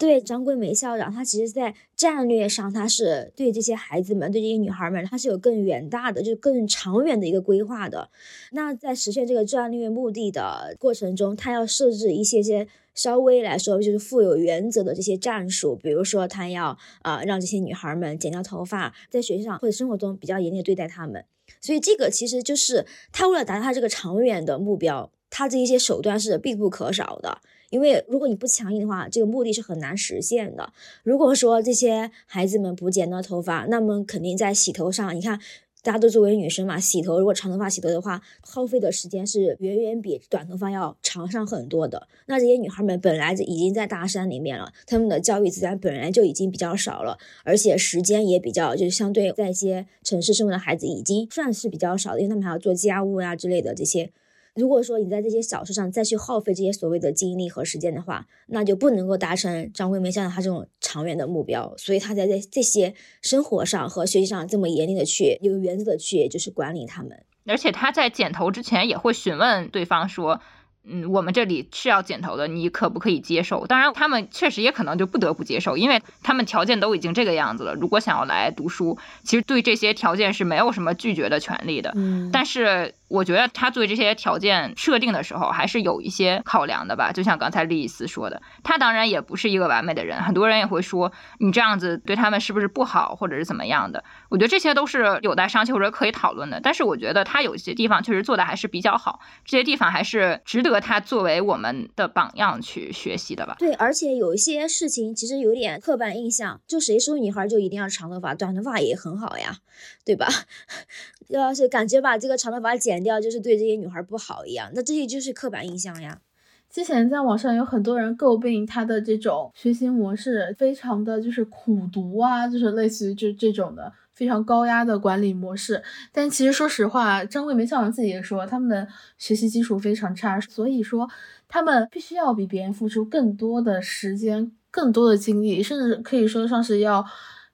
对张桂梅校长，他其实在战略上，他是对这些孩子们、对这些女孩们，他是有更远大的、就是更长远的一个规划的。那在实现这个战略目的的过程中，他要设置一些些稍微来说就是富有原则的这些战术，比如说他要呃让这些女孩们剪掉头发，在学校上或者生活中比较严厉对待他们。所以这个其实就是他为了达到他这个长远的目标，他这一些手段是必不可少的。因为如果你不强硬的话，这个目的是很难实现的。如果说这些孩子们不剪掉头发，那么肯定在洗头上，你看，大家都作为女生嘛，洗头如果长头发洗头的话，耗费的时间是远远比短头发要长上很多的。那这些女孩们本来就已经在大山里面了，她们的教育资源本来就已经比较少了，而且时间也比较，就是相对在一些城市生活的孩子已经算是比较少的，因为他们还要做家务呀之类的这些。如果说你在这些小事上再去耗费这些所谓的精力和时间的话，那就不能够达成张桂梅像她这种长远的目标。所以她在这这些生活上和学习上这么严厉的去有原则的去就是管理他们。而且她在剪头之前也会询问对方说。嗯，我们这里是要剪头的，你可不可以接受？当然，他们确实也可能就不得不接受，因为他们条件都已经这个样子了。如果想要来读书，其实对这些条件是没有什么拒绝的权利的。嗯，但是我觉得他对这些条件设定的时候，还是有一些考量的吧。就像刚才丽丝说的，他当然也不是一个完美的人，很多人也会说你这样子对他们是不是不好，或者是怎么样的。我觉得这些都是有待商榷或者可以讨论的。但是我觉得他有些地方确实做的还是比较好，这些地方还是值得。他作为我们的榜样去学习的吧？对，而且有一些事情其实有点刻板印象，就谁说女孩就一定要长头发，短头发也很好呀，对吧？要是感觉把这个长头发剪掉就是对这些女孩不好一样，那这些就是刻板印象呀。之前在网上有很多人诟病他的这种学习模式，非常的就是苦读啊，就是类似于就这种的。非常高压的管理模式，但其实说实话，张桂梅校长自己也说，他们的学习基础非常差，所以说他们必须要比别人付出更多的时间、更多的精力，甚至可以说上是要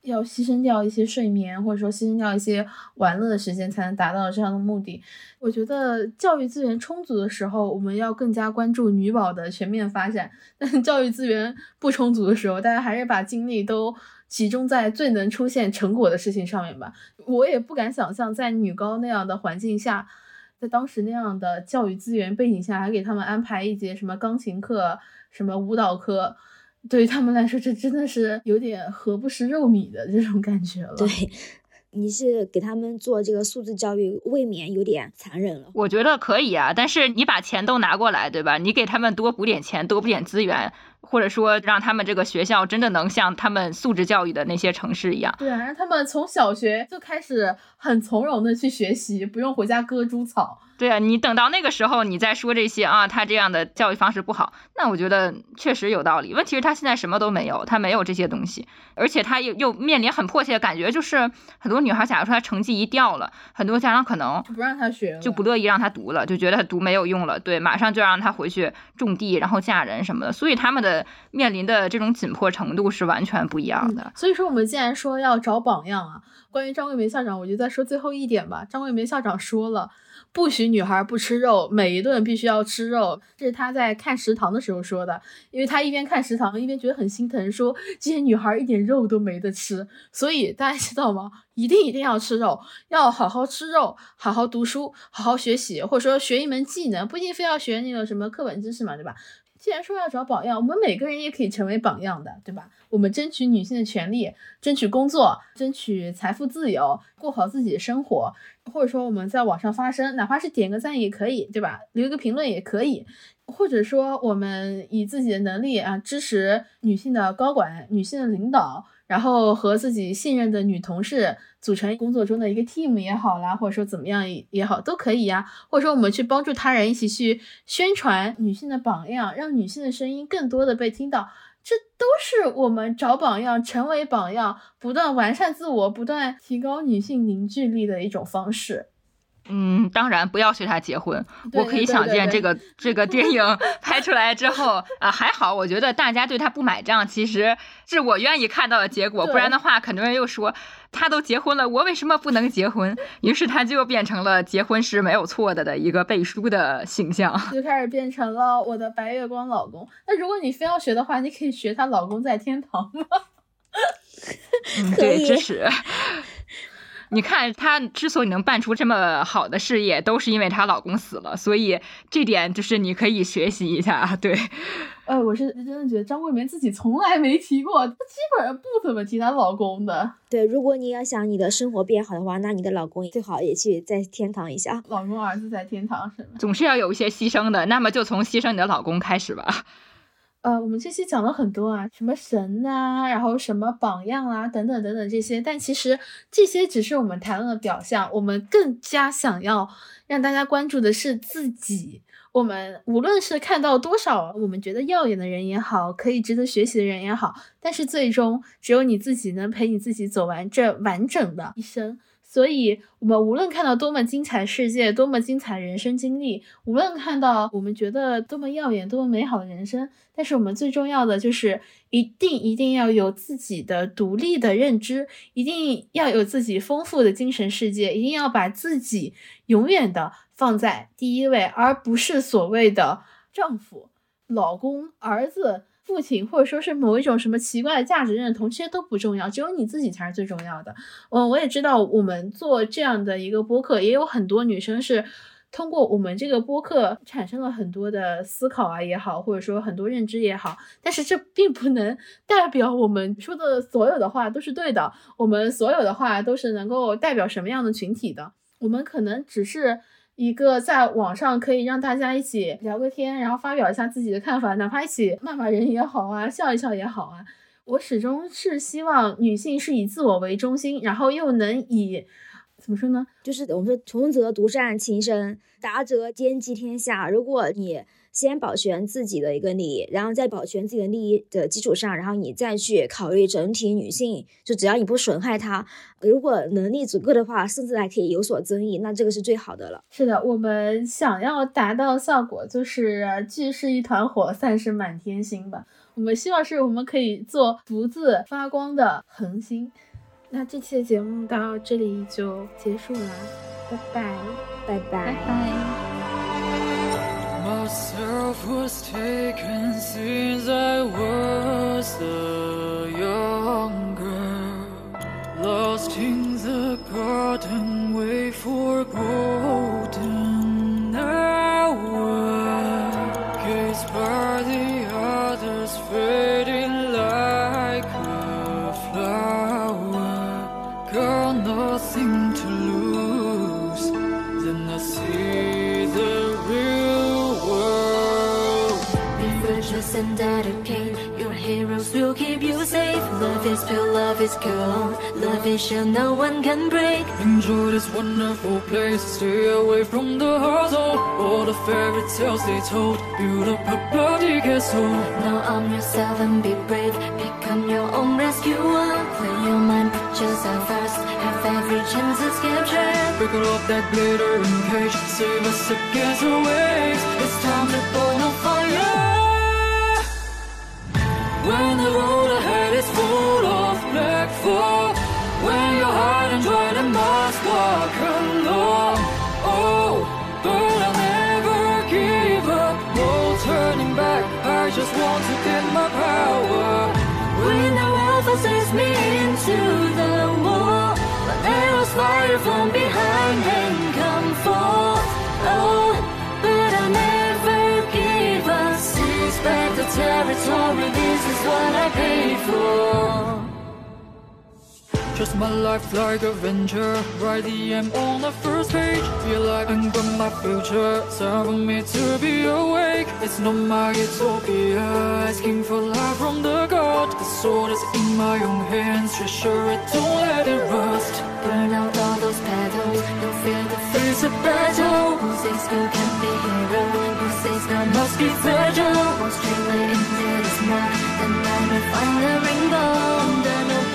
要牺牲掉一些睡眠，或者说牺牲掉一些玩乐的时间，才能达到这样的目的。我觉得教育资源充足的时候，我们要更加关注女宝的全面发展；[laughs] 但教育资源不充足的时候，大家还是把精力都。集中在最能出现成果的事情上面吧。我也不敢想象，在女高那样的环境下，在当时那样的教育资源背景下，还给他们安排一节什么钢琴课、什么舞蹈课，对于他们来说，这真的是有点何不食肉糜的这种感觉了。对。[laughs] 你是给他们做这个素质教育，未免有点残忍了。我觉得可以啊，但是你把钱都拿过来，对吧？你给他们多补点钱，多补点资源，或者说让他们这个学校真的能像他们素质教育的那些城市一样。对啊，让他们从小学就开始很从容的去学习，不用回家割猪草。对啊，你等到那个时候你再说这些啊，他这样的教育方式不好，那我觉得确实有道理。问题是，他现在什么都没有，他没有这些东西，而且他又又面临很迫切的感觉，就是很多女孩，假如说她成绩一掉了，很多家长可能就不让她学，就不乐意让她读了，就觉得她读没有用了，对，马上就让她回去种地，然后嫁人什么的。所以他们的面临的这种紧迫程度是完全不一样的。所以说，我们既然说要找榜样啊，关于张桂梅校长，我就再说最后一点吧。张桂梅校长说了。不许女孩不吃肉，每一顿必须要吃肉。这是他在看食堂的时候说的，因为他一边看食堂一边觉得很心疼，说这些女孩一点肉都没得吃。所以大家知道吗？一定一定要吃肉，要好好吃肉，好好读书，好好学习，或者说学一门技能，不一定非要学那个什么课本知识嘛，对吧？既然说要找榜样，我们每个人也可以成为榜样的，对吧？我们争取女性的权利，争取工作，争取财富自由，过好自己的生活，或者说我们在网上发声，哪怕是点个赞也可以，对吧？留一个评论也可以，或者说我们以自己的能力啊支持女性的高管、女性的领导。然后和自己信任的女同事组成工作中的一个 team 也好啦，或者说怎么样也好，都可以呀。或者说我们去帮助他人，一起去宣传女性的榜样，让女性的声音更多的被听到，这都是我们找榜样、成为榜样、不断完善自我、不断提高女性凝聚力的一种方式。嗯，当然不要随他结婚。我可以想见这个这个电影 [laughs] 拍出来之后啊，还好，我觉得大家对他不买账，其实是我愿意看到的结果。不然的话，很多人又说他都结婚了，我为什么不能结婚？于是他就变成了结婚是没有错的的一个背书的形象，就开始变成了我的白月光老公。那如果你非要学的话，你可以学她老公在天堂吗？[laughs] 对，支持。你看，她之所以能办出这么好的事业，都是因为她老公死了，所以这点就是你可以学习一下。对，呃，我是真的觉得张桂梅自己从来没提过，她基本上不怎么提她老公的。对，如果你要想你的生活变好的话，那你的老公最好也去在天堂一下。老公儿子在天堂是吗？总是要有一些牺牲的，那么就从牺牲你的老公开始吧。呃，我们这期讲了很多啊，什么神呐，然后什么榜样啊，等等等等这些，但其实这些只是我们谈论的表象，我们更加想要让大家关注的是自己。我们无论是看到多少我们觉得耀眼的人也好，可以值得学习的人也好，但是最终只有你自己能陪你自己走完这完整的一生。所以，我们无论看到多么精彩世界，多么精彩人生经历，无论看到我们觉得多么耀眼、多么美好的人生，但是我们最重要的就是一定一定要有自己的独立的认知，一定要有自己丰富的精神世界，一定要把自己永远的放在第一位，而不是所谓的丈夫、老公、儿子。父亲，或者说是某一种什么奇怪的价值认同，这些都不重要，只有你自己才是最重要的。嗯，我也知道，我们做这样的一个播客，也有很多女生是通过我们这个播客产生了很多的思考啊也好，或者说很多认知也好，但是这并不能代表我们说的所有的话都是对的，我们所有的话都是能够代表什么样的群体的，我们可能只是。一个在网上可以让大家一起聊个天，然后发表一下自己的看法，哪怕一起骂骂人也好啊，笑一笑也好啊。我始终是希望女性是以自我为中心，然后又能以怎么说呢？就是我们说穷则独善其身，达则兼济天下。如果你先保全自己的一个利益，然后在保全自己的利益的基础上，然后你再去考虑整体女性，就只要你不损害她，如果能力足够的话，甚至还可以有所增益，那这个是最好的了。是的，我们想要达到效果，就是聚是一团火，散是满天星吧。我们希望是我们可以做独自发光的恒星。那这期的节目到这里就结束了，拜拜，拜拜，拜拜。Myself was taken since I was a young girl, lost in the garden, way for golden the real world. Refresh your out of pain. Your heroes will keep you safe. Love is pure, love is gold Love is sure no one can break. Enjoy this wonderful place. Stay away from the hustle. All the fairy tales they told. Build up a bloody castle. Now arm yourself and be brave. Become your own rescuer. Clear your mind, put yourself first. Have every chance to capture. Break off that glittering cage. Save us against the waves. It's time to burn a fire. When the road ahead is full of black fog When you're hard and and must walk along. Oh, but I'll never give up. No turning back, I just want to get my power. When the world forces me into the wall When arrows fire from behind and territory, this is what I paid for. Just my life like a venture. Write the end on the first page. Feel like I'm got my future. For me to be awake. It's not my utopia. Asking for life from the god. The sword is in my own hands. Treasure it, don't let it rust. Burn out all fear is a battle. Who says girl can be hero? Who says girl must be fragile? One streamlet in there is mine Then I will find the rainbow Under the